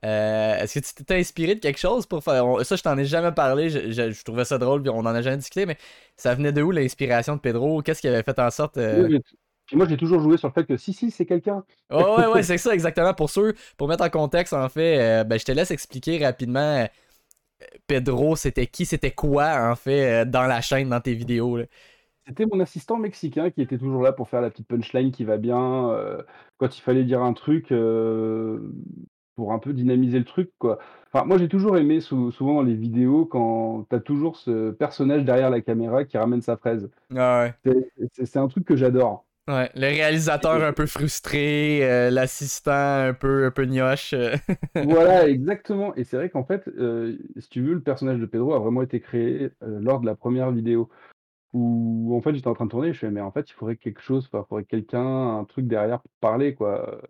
Euh, est-ce que tu t'es inspiré de quelque chose pour faire. ça, je t'en ai jamais parlé, je, trouvais ça drôle, puis on en a jamais discuté, mais ça venait de où l'inspiration de Pedro? Qu'est-ce qui avait fait en sorte. Euh, moi, j'ai toujours joué sur le fait que si, si, c'est quelqu'un. ouais, ouais, ouais, c'est ça, exactement. Pour ceux, pour mettre en contexte, en fait, euh, ben, je te laisse expliquer rapidement. Pedro, c'était qui, c'était quoi, en fait, dans la chaîne, dans tes vidéos. C'était mon assistant mexicain qui était toujours là pour faire la petite punchline qui va bien, heu, quand il fallait dire un truc, heu, pour un peu dynamiser le truc, quoi. Enfin, moi, j'ai toujours aimé sou souvent dans les vidéos quand tu as toujours ce personnage derrière la caméra qui ramène sa fraise. Ah ouais. C'est un truc que j'adore. Ouais, le réalisateur un peu frustré, euh, l'assistant un peu, un peu gnoche. euh. Voilà, exactement et c'est vrai qu'en fait, si tu veux, le personnage de Pedro a vraiment été créé, lors de la première vidéo où en fait, j'étais en train de tourner, je fais: «Mais en fait, il faudrait quelque chose, enfin, il faudrait quelqu'un, un truc derrière pour parler, quoi»,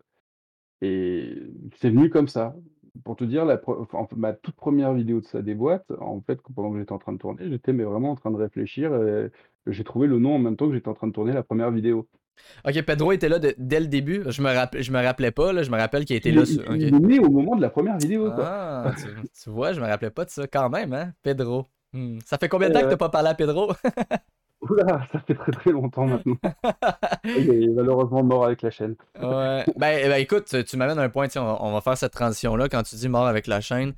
et c'est venu comme ça. Pour te dire, la pre enfin, ma toute première vidéo de sa déboîte, en fait, pendant que j'étais en train de tourner, j'étais mais vraiment en train de réfléchir et j'ai trouvé le nom en même temps que j'étais en train de tourner la première vidéo. Ok, Pedro était là de- dès le début. Je me, rapp- je me rappelais pas, là. Je me rappelle qu'il était Il là. est sur- il ok. est né au moment de la première vidéo, quoi. Ah, tu, tu vois, je me rappelais pas de ça quand même, hein, Pedro. Hmm. Ça fait combien de temps que ouais. t'as pas parlé à Pedro? Ouh là, ça fait très, très longtemps maintenant. Il est malheureusement mort avec la chaîne. Ouais. Ben, eh ben, écoute, tu, tu m'amènes un point, tiens, on, va- on va faire cette transition-là quand tu dis mort avec la chaîne.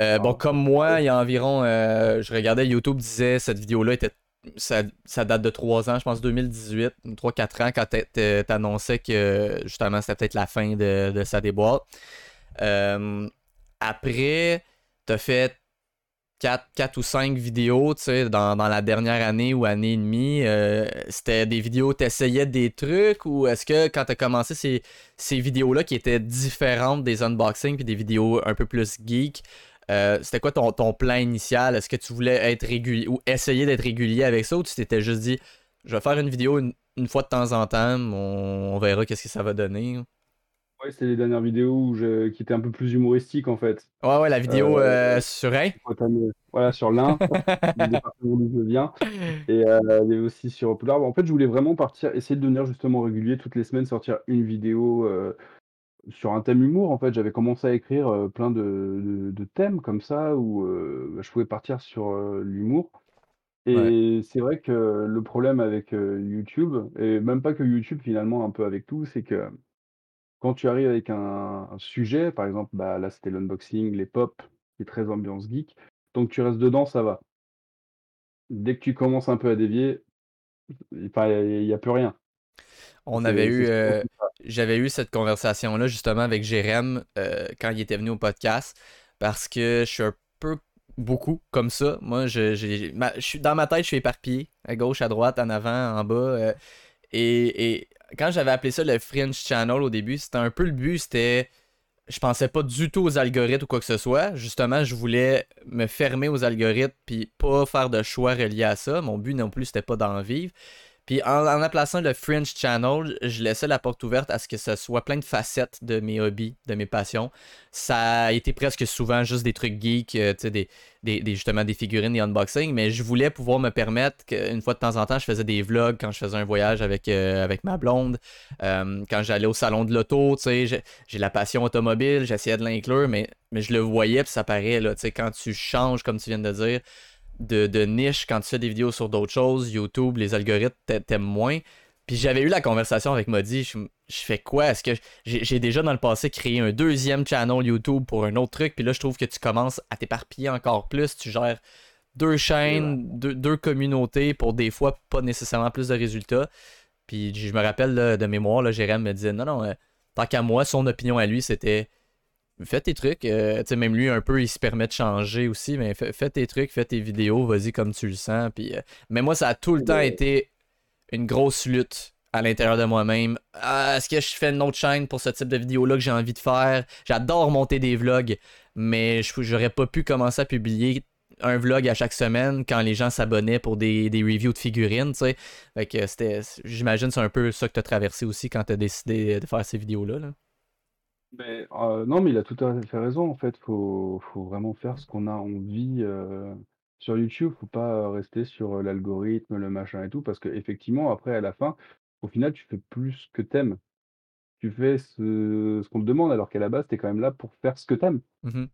Euh, bon, Ah. comme moi, il y a environ, euh, je regardais YouTube disait cette vidéo-là était, ça, ça date de 3 ans, je pense 2018, 3-4 ans, quand t'a- t'a- t'annonçais que justement c'était peut-être la fin de, de sa déboîte. Euh, après, t'as fait 4, 4 ou 5 vidéos, tu dans, dans la dernière année ou année et demie. euh, c'était des vidéos, t'essayais des trucs ou est-ce que quand t'as commencé ces, vidéos-là qui étaient différentes des unboxings puis des vidéos un peu plus geek, euh, c'était quoi ton, ton plan initial? Est-ce que tu voulais être régulier ou essayer d'être régulier avec ça ou tu t'étais juste dit, je vais faire une vidéo une, une fois de temps en temps, on, on verra qu'est-ce que ça va donner? Ouais, c'est les dernières vidéos où je qui étaient un peu plus humoristiques, en fait. Ouais, ouais, la vidéo Heu, euh, sur. Bretagne, voilà, sur d'où je viens et avait aussi sur Poulard. En fait, je voulais vraiment partir essayer de devenir justement régulier, toutes les semaines sortir une vidéo, heu, sur un thème humour, en fait. J'avais commencé à écrire, plein de de de thèmes comme ça où, bah, je pouvais partir sur, l'humour Ouais. et c'est vrai que le problème avec, YouTube et même pas que YouTube finalement, un peu avec tout, c'est que quand tu arrives avec un un sujet, par exemple, bah, là, c'était l'unboxing, les pop, qui est très ambiance geek, donc tu restes dedans, ça va. Dès que tu commences un peu à dévier, il y a plus rien. On avait eu, euh, j'avais eu cette conversation-là justement avec Jérém euh, quand il était venu au podcast parce que je suis un peu beaucoup comme ça. Moi, je, j'ai, ma- je suis dans ma tête, je suis éparpillé à gauche, à droite, en avant, en bas. euh, et, et quand j'avais appelé ça le Fringe Channel au début, c'était un peu le but, c'était je pensais pas du tout aux algorithmes ou quoi que ce soit. Justement, je voulais me fermer aux algorithmes puis pas faire de choix reliés à ça. Mon but non plus, c'était pas d'en vivre. Puis en, en appelant le Fringe Channel, je laissais la porte ouverte à ce que ce soit plein de facettes de mes hobbies, de mes passions. Ça a été presque souvent juste des trucs geeks, euh, des, des, des- justement des figurines, des unboxings, mais je voulais pouvoir me permettre qu'une fois de temps en temps, je faisais des vlogs quand je faisais un voyage avec, euh, avec ma blonde, euh, quand j'allais au salon de l'auto, j'ai- la passion automobile, j'essayais de l'inclure, mais, mais je le voyais, puis ça paraît, là, quand tu changes, comme tu viens de dire, de, de niche, quand tu fais des vidéos sur d'autres choses, YouTube, les algorithmes t'a- t'aiment moins. Puis j'avais eu la conversation avec Modi, je, je fais quoi? Est-ce que j'ai j'ai déjà dans le passé créé un deuxième channel YouTube pour un autre truc, puis là je trouve que tu commences à t'éparpiller encore plus, tu gères deux chaînes, deux, deux communautés pour des fois pas nécessairement plus de résultats. Puis je me rappelle là, de mémoire, là, Jérém me disait non, non, euh, tant qu'à moi, son opinion à lui, c'était fais tes trucs. euh, tu sais, même lui, un peu, il se permet de changer aussi, mais fais, fais tes trucs, fais tes vidéos, vas-y comme tu le sens. Puis, euh, mais moi, ça a tout le temps été une grosse lutte à l'intérieur de moi-même. Ah, Est-ce que je fais une autre chaîne pour ce type de vidéo-là que j'ai envie de faire? J'adore monter des vlogs, mais j'aurais pas pu commencer à publier un vlog à chaque semaine quand les gens s'abonnaient pour des, des reviews de figurines, tu sais. Fait que c'était, j'imagine c'est un peu ça que tu as traversé aussi quand tu as décidé de faire ces vidéos-là. là. Mais, heu, non, mais il a tout à fait raison, en fait. Faut faut vraiment faire ce qu'on a envie, heu, sur YouTube. Faut pas rester sur, l'algorithme, le machin et tout, parce qu'effectivement, après, à la fin, au final, tu fais plus ce que t'aimes. Tu fais ce ce qu'on te demande, alors qu'à la base, tu es quand même là pour faire ce que t'aimes. Mhm.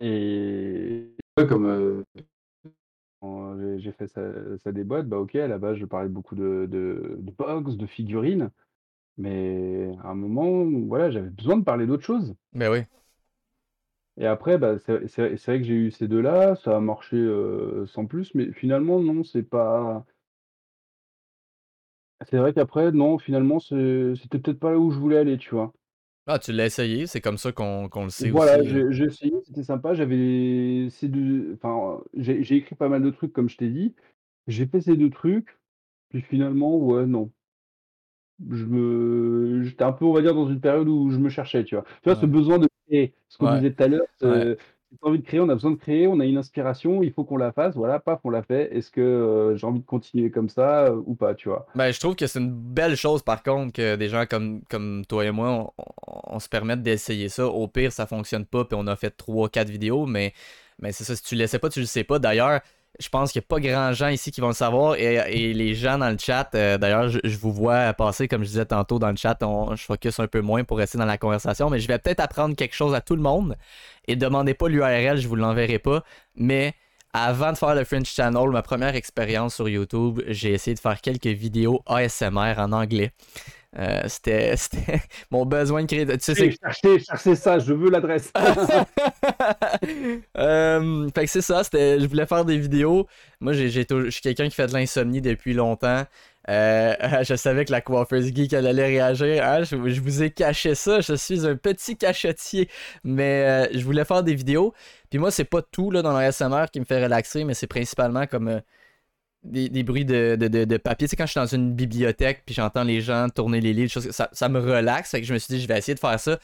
Et ouais, comme, quand j'ai j'ai fait sa sa déboîte, bah, OK, à la base, je parlais beaucoup de de de box, de figurines, mais à un moment, voilà, j'avais besoin de parler d'autre chose. Ben oui. Et après, bah, c'est c'est c'est vrai que j'ai eu ces 2-là, ça a marché, heu, sans plus, mais finalement non, c'est pas c'est vrai qu'après non, finalement, c'est c'était peut-être pas là où je voulais aller, tu vois? Ah, tu l'as essayé, c'est comme ça qu'on qu'on le sait Voilà, aussi, heu. j'ai j'ai essayé, c'était sympa, j'avais ces 2 enfin, j'ai j'ai écrit pas mal de trucs comme je t'ai dit. J'ai fait ces 2 trucs, puis finalement, ouais, non. Je me j'étais un peu, on va dire, dans une période où je me cherchais, tu vois? Tu vois, ce besoin de créer, ce qu'on Ouais. disait tout à l'heure, Ouais. envie de créer, on a besoin de créer, on a une inspiration, il faut qu'on la fasse, voilà, paf, on l'a fait. Est-ce que, heu, j'ai envie de continuer comme ça, heu, ou pas, tu vois? Ben, je trouve que c'est une belle chose par contre que des gens comme, comme toi et moi, on, on- on se permette d'essayer ça. Au pire, ça fonctionne pas, puis on a fait trois quatre vidéos, mais, mais c'est ça, si tu le sais pas, tu le sais pas. D'ailleurs, je pense qu'il n'y a pas grand gens ici qui vont le savoir, et, les gens dans le chat, euh, d'ailleurs, je, vous vois passer, comme je disais tantôt dans le chat, je focus un peu moins pour rester dans la conversation, mais je vais peut-être apprendre quelque chose à tout le monde, et demandez pas l'URL, je vous l'enverrai pas, mais avant de faire le French Channel, ma première expérience sur YouTube, j'ai essayé de faire quelques vidéos ASMR en anglais. Euh, c'était, c'était mon besoin de créer. Tu sais, c'est. Cherchez cherchez ça, je veux l'adresse. Euh, fait que c'est ça, c'était, je voulais faire des vidéos. Moi, j'ai, je suis quelqu'un qui fait de l'insomnie depuis longtemps. Euh, je savais que la coiffeuse geek elle allait réagir. Hein, je, je vous ai caché ça, je suis un petit cachetier. Mais euh, je voulais faire des vidéos. Puis moi, c'est pas tout là, dans le ASMR qui me fait relaxer, mais c'est principalement comme des, bruits de, de, de- papier. Tu sais, quand je suis dans une bibliothèque puis j'entends les gens tourner les livres, ça, ça me relaxe. Fait que je me suis dit, je vais essayer de faire ça.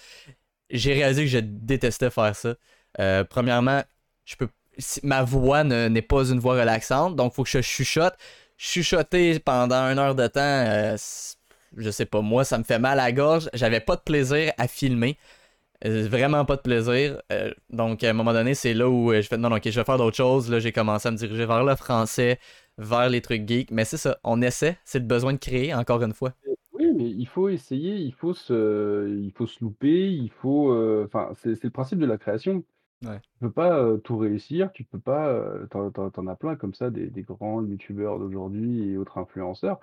J'ai réalisé que je détestais faire ça. Euh, premièrement, je peux, ma voix ne- n'est pas une voix relaxante, donc il faut que je chuchote. Chuchoter pendant une heure de temps, euh, je sais pas, moi, ça me fait mal à la gorge. J'avais pas de plaisir à filmer. Euh, vraiment pas de plaisir. Donc, à un moment donné, c'est là où je fais non, non, ok, je vais faire d'autres choses. Là, j'ai commencé à me diriger vers le français, vers les trucs geeks. Mais c'est ça, on essaie. C'est le besoin de créer, encore une fois. Oui, mais il faut essayer, il faut se il faut se louper, il faut, heu, enfin, c'est c'est le principe de la création. Ouais. Tu peux pas, heu, tout réussir, tu peux pas, heu, tu en tu en as plein comme ça des des grands youtubeurs d'aujourd'hui et autres influenceurs,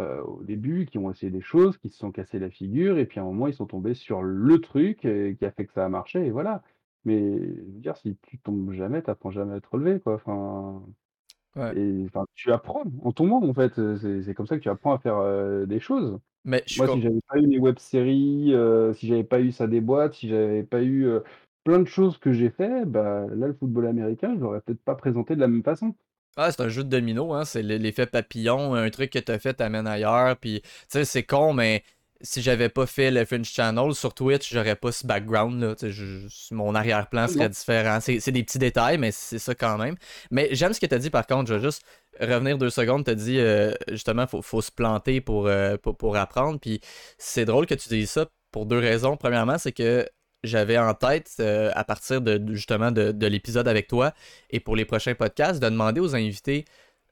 au début qui ont essayé des choses, qui se sont cassés la figure et puis à un moment ils sont tombés sur le truc, qui a fait que ça a marché et voilà. Mais je veux dire si tu tombes jamais, tu apprends jamais à te relever quoi, enfin Ouais. et enfin tu apprends en tombant en fait, c'est c'est comme ça que tu apprends à faire, des choses. Mais je suis Moi, si j'avais pas eu les web-séries, heu, si j'avais pas eu Ça déboîte, si j'avais pas eu, plein de choses que j'ai fait, bah, là, le football américain, je l'aurais peut-être pas présenté de la même façon. Ah, c'est un jeu de domino, hein. C'est l'effet papillon. Un truc que t'as fait t'amène ailleurs. Puis, tu sais, c'est con, mais si j'avais pas fait le French Channel sur Twitch, j'aurais pas ce background là. Tu je- mon arrière-plan serait différent. C'est des petits détails, mais c'est ça quand même. Mais j'aime ce que t'as dit par contre. Je vais juste revenir deux secondes. T'as dit euh, justement, faut, faut se planter pour, euh, pour, pour apprendre. Puis c'est drôle que tu dises ça pour deux raisons. Premièrement, c'est que j'avais en tête, euh, à partir de de- justement de, de l'épisode avec toi et pour les prochains podcasts, de demander aux invités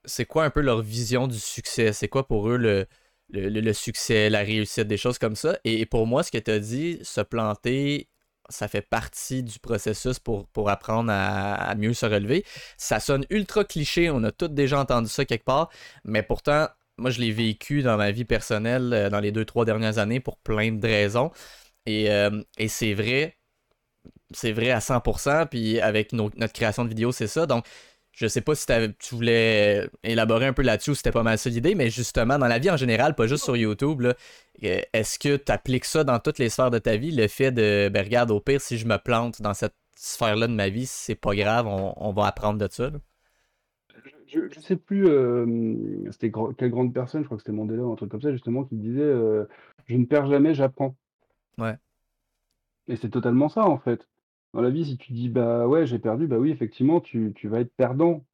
c'est quoi un peu leur vision du succès, c'est quoi pour eux le, le, le- succès, la réussite, des choses comme ça. Et, pour moi, ce que tu as dit, se planter, ça fait partie du processus pour, apprendre à, mieux se relever. Ça sonne ultra cliché, on a tous déjà entendu ça quelque part, mais pourtant, moi je l'ai vécu dans ma vie personnelle euh, dans les deux, trois dernières années pour plein de raisons. Et, euh, et c'est vrai, c'est vrai à 100%, puis avec notre création de vidéos, c'est ça. Donc, je sais pas si tu voulais élaborer un peu là-dessus ou si c'était pas mal ça l'idée, mais justement, dans la vie en général, pas juste sur YouTube, euh, est-ce que tu appliques ça dans toutes les sphères de ta vie, le fait de, ben regarde, au pire, si je me plante dans cette sphère-là de ma vie, c'est pas grave, on, on va apprendre de ça. là. Je je sais plus, hem, c'était quelle grande personne, je crois que c'était Mandela ou un truc comme ça, justement, qui disait, heu: «Je ne perds jamais, j'apprends» Ouais, et c'est totalement ça, en fait. Dans la vie, si tu dis: «Bah, ouais, j'ai perdu», bah, oui, effectivement, tu tu vas être perdant.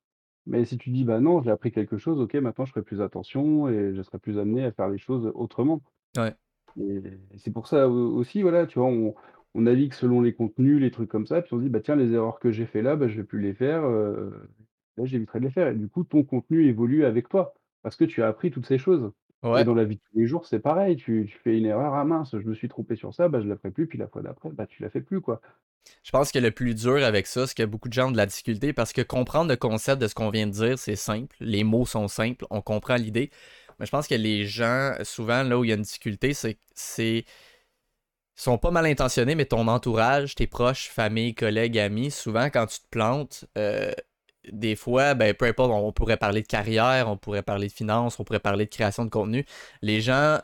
Mais si tu dis: «Bah, non, j'ai appris quelque chose, OK, maintenant je ferai plus attention et je serai plus amené à faire les choses autrement». ouais. Et c'est pour ça au aussi, voilà, tu vois, on on navigue selon les contenus, les trucs comme ça, puis on se dit: «Bah, tiens, les erreurs que j'ai fait là, bah, je vais plus les faire, heu, là, j'éviterai de les faire» et du coup, ton contenu évolue avec toi, parce que tu as appris toutes ces choses et Ouais. dans la vie de tous les jours, c'est pareil, tu tu fais une erreur: «Ah mince, je me suis trompé sur ça, bah, je la ferai plus», puis la fois d'après, bah, tu la fais plus, quoi. Je pense que le plus dur avec ça, c'est que beaucoup de gens ont de la difficulté parce que comprendre le concept de ce qu'on vient de dire, c'est simple. Les mots sont simples, on comprend l'idée. Mais je pense que les gens, souvent, là où il y a une difficulté, c'est c'est sont pas mal intentionnés, mais ton entourage, tes proches, famille, collègues, amis, souvent quand tu te plantes, euh, des fois, ben, peu importe, on pourrait parler de carrière, on pourrait parler de finances, on pourrait parler de création de contenu. Les gens,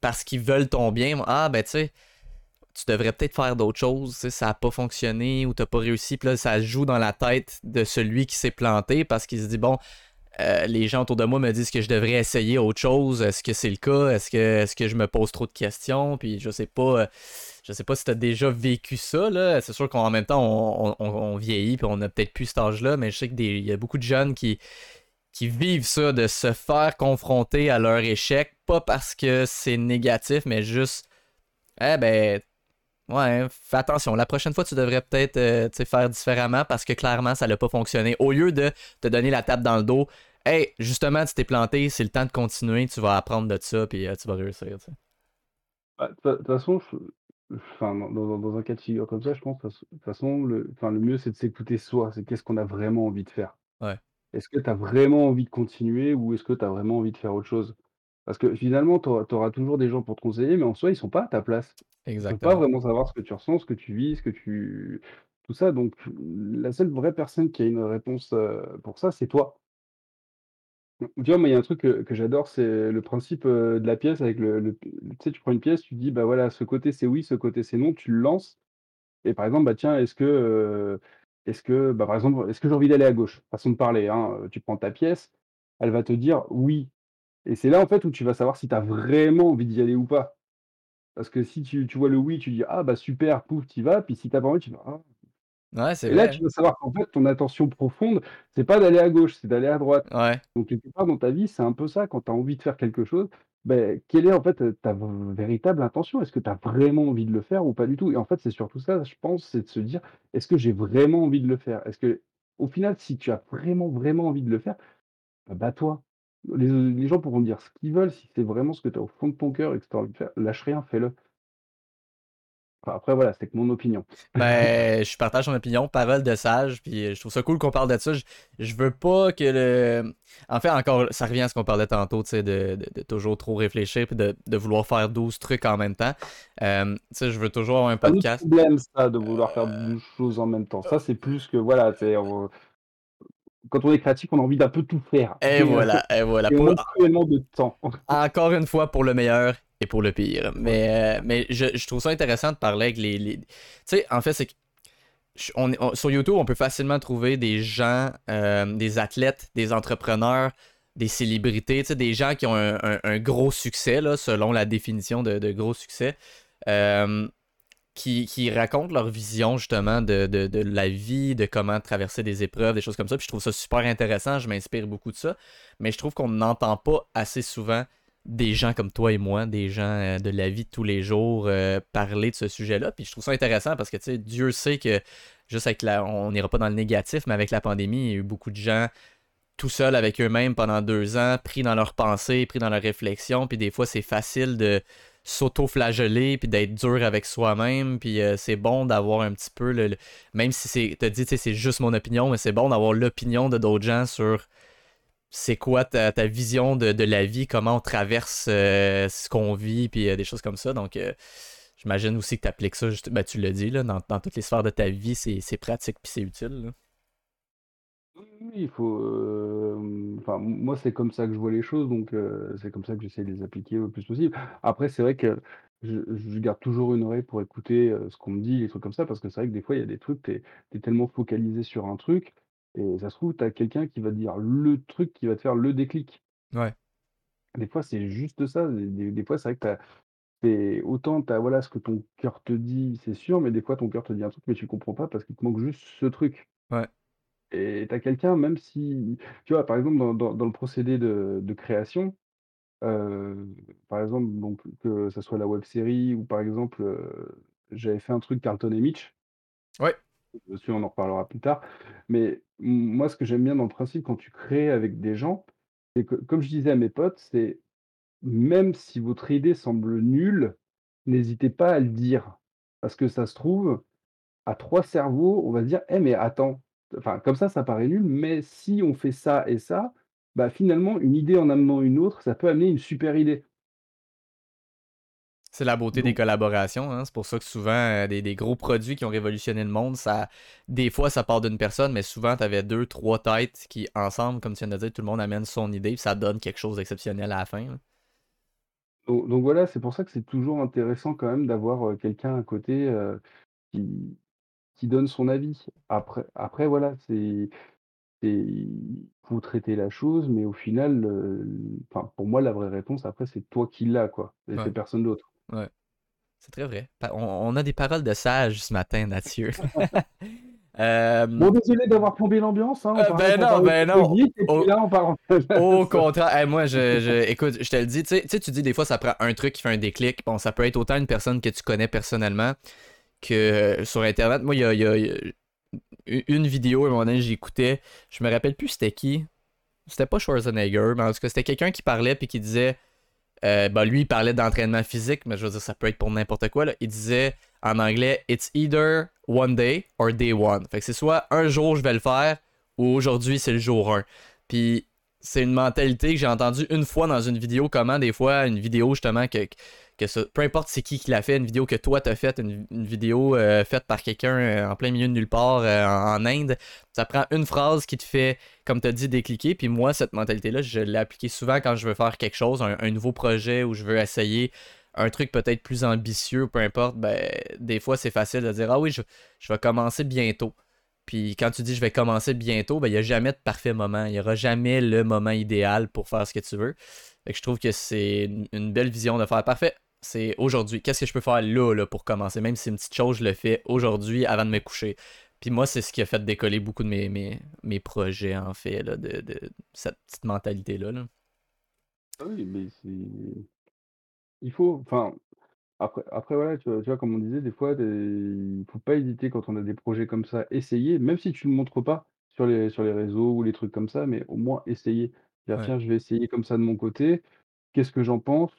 parce qu'ils veulent ton bien, ah ben tu sais, tu devrais peut-être faire d'autres choses, ça n'a pas fonctionné ou t'as pas réussi, puis là, ça joue dans la tête de celui qui s'est planté parce qu'il se dit, bon, euh, les gens autour de moi me disent que je devrais essayer autre chose. Est-ce que c'est le cas? Est-ce que, est que je me pose trop de questions? Puis je sais pas. Euh, je sais pas si tu as déjà vécu ça. Là. C'est sûr qu'en même temps, on, vieillit et on a peut-être plus cet âge-là, mais je sais qu'il y a beaucoup de jeunes qui, qui vivent ça, de se faire confronter à leur échec, pas parce que c'est négatif, mais juste, eh ben, ouais, fais attention. La prochaine fois, tu devrais peut-être euh, faire différemment parce que clairement, ça n'a pas fonctionné. Au lieu de te donner la tape dans le dos, hey, justement, tu t'es planté, c'est le temps de continuer, tu vas apprendre de ça, puis euh, tu vas réussir. Bah, de toute façon, enfin, dans, un cas de figure comme ça, je pense, de toute façon, le, enfin, le mieux, c'est de s'écouter soi. C'est qu'est-ce qu'on a vraiment envie de faire. Ouais. Est-ce que tu as vraiment envie de continuer ou est-ce que tu as vraiment envie de faire autre chose? Parce que finalement, tu auras, toujours des gens pour te conseiller, mais en soi, ils sont pas à ta place. Ils ne peuvent pas vraiment savoir ce que tu ressens, ce que tu vis, ce que tu... Tout ça. Donc, la seule vraie personne qui a une réponse euh, pour ça, c'est toi. Tu il y a un truc que, j'adore, c'est le principe euh, de la pièce avec le, Tu prends une pièce, tu dis, bah voilà, ce côté c'est oui, ce côté c'est non, tu le lances. Et par exemple, bah tiens, est-ce que, euh, est-ce que, bah par exemple, est-ce que j'ai envie d'aller à gauche? Façon de parler, hein, euh, tu prends ta pièce, elle va te dire oui. Et c'est là, en fait, où tu vas savoir si tu as vraiment envie d'y aller ou pas. Parce que si tu, vois le oui, tu dis, ah bah super, pouf, tu y vas. Puis si tu n'as pas envie, tu vas, Ouais, et là, tu vas savoir qu'en fait, ton attention profonde, c'est pas d'aller à gauche, c'est d'aller à droite. Ouais. Donc, quelque part dans ta vie, c'est un peu ça, quand tu as envie de faire quelque chose, ben, quelle est en fait ta véritable intention? Est-ce que tu as vraiment envie de le faire ou pas du tout? Et en fait, c'est surtout ça, je pense, c'est de se dire: «Est-ce que j'ai vraiment envie de le faire?» est-ce que, au final, si tu as vraiment, vraiment envie de le faire, bah, toi. Les, les gens pourront dire ce qu'ils veulent, si c'est vraiment ce que tu as au fond de ton cœur et que tu as envie de faire, lâche rien, fais-le après, voilà, c'était que mon opinion. Ben, je partage ton opinion, parole de sage, puis je trouve ça cool qu'on parle de ça. Je, veux pas que le. En fait, encore, ça revient à ce qu'on parlait tantôt, tu sais, de, toujours trop réfléchir, puis de, vouloir faire 12 trucs en même temps. Euh, tu sais, je veux toujours avoir un podcast. C'est un problème, ça, de vouloir faire 12 choses en même temps. Ça, c'est plus que, voilà, c'est. Quand on est créatif, on a envie d'un peu tout faire. Et, voilà, et voilà. pour... de temps. Encore une fois, pour le meilleur et pour le pire. Mais, euh, mais je, trouve ça intéressant de parler avec les. Tu sais, en fait, c'est que. On, sur YouTube, on peut facilement trouver des gens, euh, des athlètes, des entrepreneurs, des célébrités, des gens qui ont un, gros succès, là, selon la définition de, gros succès, euh, qui, racontent leur vision justement de, de, la vie, de comment traverser des épreuves, des choses comme ça. Puis je trouve ça super intéressant, je m'inspire beaucoup de ça. Mais je trouve qu'on n'entend pas assez souvent des gens comme toi et moi, des gens euh, de la vie de tous les jours, euh, parler de ce sujet-là. Puis je trouve ça intéressant parce que, tu sais, Dieu sait que, juste avec la. On n'ira pas dans le négatif, mais avec la pandémie, il y a eu beaucoup de gens tout seuls avec eux-mêmes pendant deux ans, pris dans leurs pensées, pris dans leurs réflexions. Puis des fois, c'est facile de s'auto-flageller puis d'être dur avec soi-même puis euh, c'est bon d'avoir un petit peu le, même si c'est te dit c'est juste mon opinion mais c'est bon d'avoir l'opinion de d'autres gens sur c'est quoi ta, vision de, la vie, comment on traverse euh, ce qu'on vit, puis euh, des choses comme ça. Donc, euh, j'imagine aussi que tu appliques ça, juste, ben, tu le dis, là, dans, toutes les sphères de ta vie, c'est pratique puis c'est utile. Oui, il faut. Enfin, moi, c'est comme ça que je vois les choses, donc c'est comme ça que j'essaie de les appliquer le plus possible. Après, c'est vrai que je, garde toujours une oreille pour écouter ce qu'on me dit, les trucs comme ça, parce que c'est vrai que des fois, il y a des trucs, tu es, tellement focalisé sur un truc et ça se trouve, tu as quelqu'un qui va dire le truc qui va te faire le déclic. Ouais. Des fois, c'est juste ça. Des, fois, c'est vrai que tu autant tu as voilà, ce que ton cœur te dit, c'est sûr, mais des fois, ton cœur te dit un truc, mais tu comprends pas parce qu'il te manque juste ce truc. Ouais. Et tu as quelqu'un, même si, tu vois, par exemple, dans, dans, le procédé de, de création, euh, par exemple, donc, que ça soit la web série ou par exemple, euh, j'avais fait un truc Carlton et Mitch. Ouais. On en reparlera plus tard. Mais moi, ce que j'aime bien dans le principe quand tu crées avec des gens, c'est que, comme je disais à mes potes, c'est même si votre idée semble nulle, n'hésitez pas à le dire. Parce que ça se trouve, à trois cerveaux, on va se dire, eh mais attends, comme ça, ça paraît nul, mais si on fait ça et ça, bah finalement, une idée en amenant une autre, ça peut amener une super idée. C'est la beauté des collaborations. Hein. C'est pour ça que souvent, euh, des, gros produits qui ont révolutionné le monde, ça, des fois, ça part d'une personne, mais souvent, tu avais deux, trois têtes qui, ensemble, comme tu viens de dire, tout le monde amène son idée, puis ça donne quelque chose d'exceptionnel à la fin. Donc, voilà, c'est pour ça que c'est toujours intéressant quand même d'avoir euh, quelqu'un à côté euh, qui, qui donne son avis. Après, après voilà, c'est faut traiter la chose, mais au final, pour moi, la vraie réponse, après, c'est toi qui l'as, quoi, et c'est personne d'autre. Ouais. C'est très vrai. On, a des paroles de sage ce matin, Mathieu. Euh, bon, désolé d'avoir plombé l'ambiance. Hein, euh, ben non, ben non. au, contraire, moi, je, écoute, je te le dis, tu sais, tu dis des fois, ça prend un truc qui fait un déclic. Bon, ça peut être autant une personne que tu connais personnellement que euh, sur Internet. Moi, il y a, une vidéo, à un moment donné, j'écoutais. Je me rappelle plus c'était qui. C'était pas Schwarzenegger, mais en tout cas, c'était quelqu'un qui parlait puis qui disait euh, bah, lui, il parlait d'entraînement physique, mais je veux dire, ça peut être pour n'importe quoi. Il disait en anglais It's either one day or day one. Fait que c'est soit un jour je vais le faire ou aujourd'hui c'est le jour 1. Puis c'est une mentalité que j'ai entendue une fois dans une vidéo, comment des fois, une vidéo justement que, peu importe c'est qui qui l'a fait, une vidéo que toi t'as faite, une, vidéo euh, faite par quelqu'un euh, en plein milieu de nulle part euh, en, Inde, ça prend une phrase qui te fait, comme t'as dit, décliquer. Puis moi, cette mentalité-là, je l'ai appliquée souvent quand je veux faire quelque chose, un, nouveau projet où je veux essayer un truc peut-être plus ambitieux, peu importe, ben, des fois c'est facile de dire Ah oui, je, je vais commencer bientôt. Puis quand tu dis je vais commencer bientôt, ben il n'y a jamais de parfait moment. Il n'y aura jamais le moment idéal pour faire ce que tu veux. Fait que je trouve que c'est une belle vision de faire parfait c'est aujourd'hui. Qu'est-ce que je peux faire là, là pour commencer? Même si c'est une petite chose, je le fais aujourd'hui avant de me coucher. Puis moi, c'est ce qui a fait décoller beaucoup de mes, mes, projets, en fait, là, de, de, cette petite mentalité-là. Ah oui, mais c'est. Il faut. Enfin, après, après voilà, tu vois, comme on disait, des fois, il faut pas hésiter quand on a des projets comme ça, essayer, même si tu ne le montres pas sur les, sur les réseaux ou les trucs comme ça, mais au moins essayer. Tiens, je vais essayer comme ça de mon côté. Qu'est-ce que j'en pense?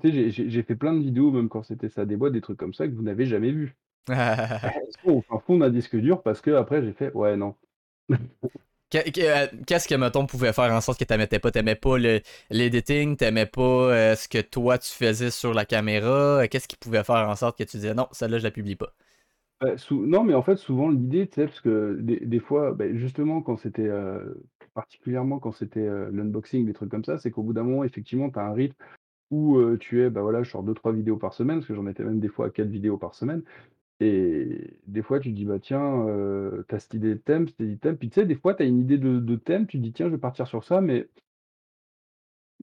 Tu sais, j'ai fait plein de vidéos, même quand c'était ça des boîtes, des trucs comme ça que vous n'avez jamais vu. au fond d'un disque dur parce que après j'ai fait ouais non. Euh, qu'est-ce que mettons pouvait faire en sorte que t'aimais pas? T'aimais pas l'editing, t'aimais pas euh, ce que toi tu faisais sur la caméra? Qu'est-ce qui pouvait faire en sorte que tu disais non, celle-là je la publie pas? Bah, Non, mais en fait, souvent l'idée, tu sais, parce que des, fois, bah, justement, quand c'était euh, particulièrement quand c'était l'unboxing, des trucs comme ça, c'est qu'au bout d'un moment, effectivement, tu as un rythme où tu es, bah voilà, je sors 2-3 vidéos par semaine, parce que j'en étais même des fois à 4 vidéos par semaine. Et des fois, tu te dis, bah tiens, tu as cette idée de thème, cette idée de thème. Puis tu sais, des fois, tu as une idée de, thème, tu te dis, tiens, je vais partir sur ça, mais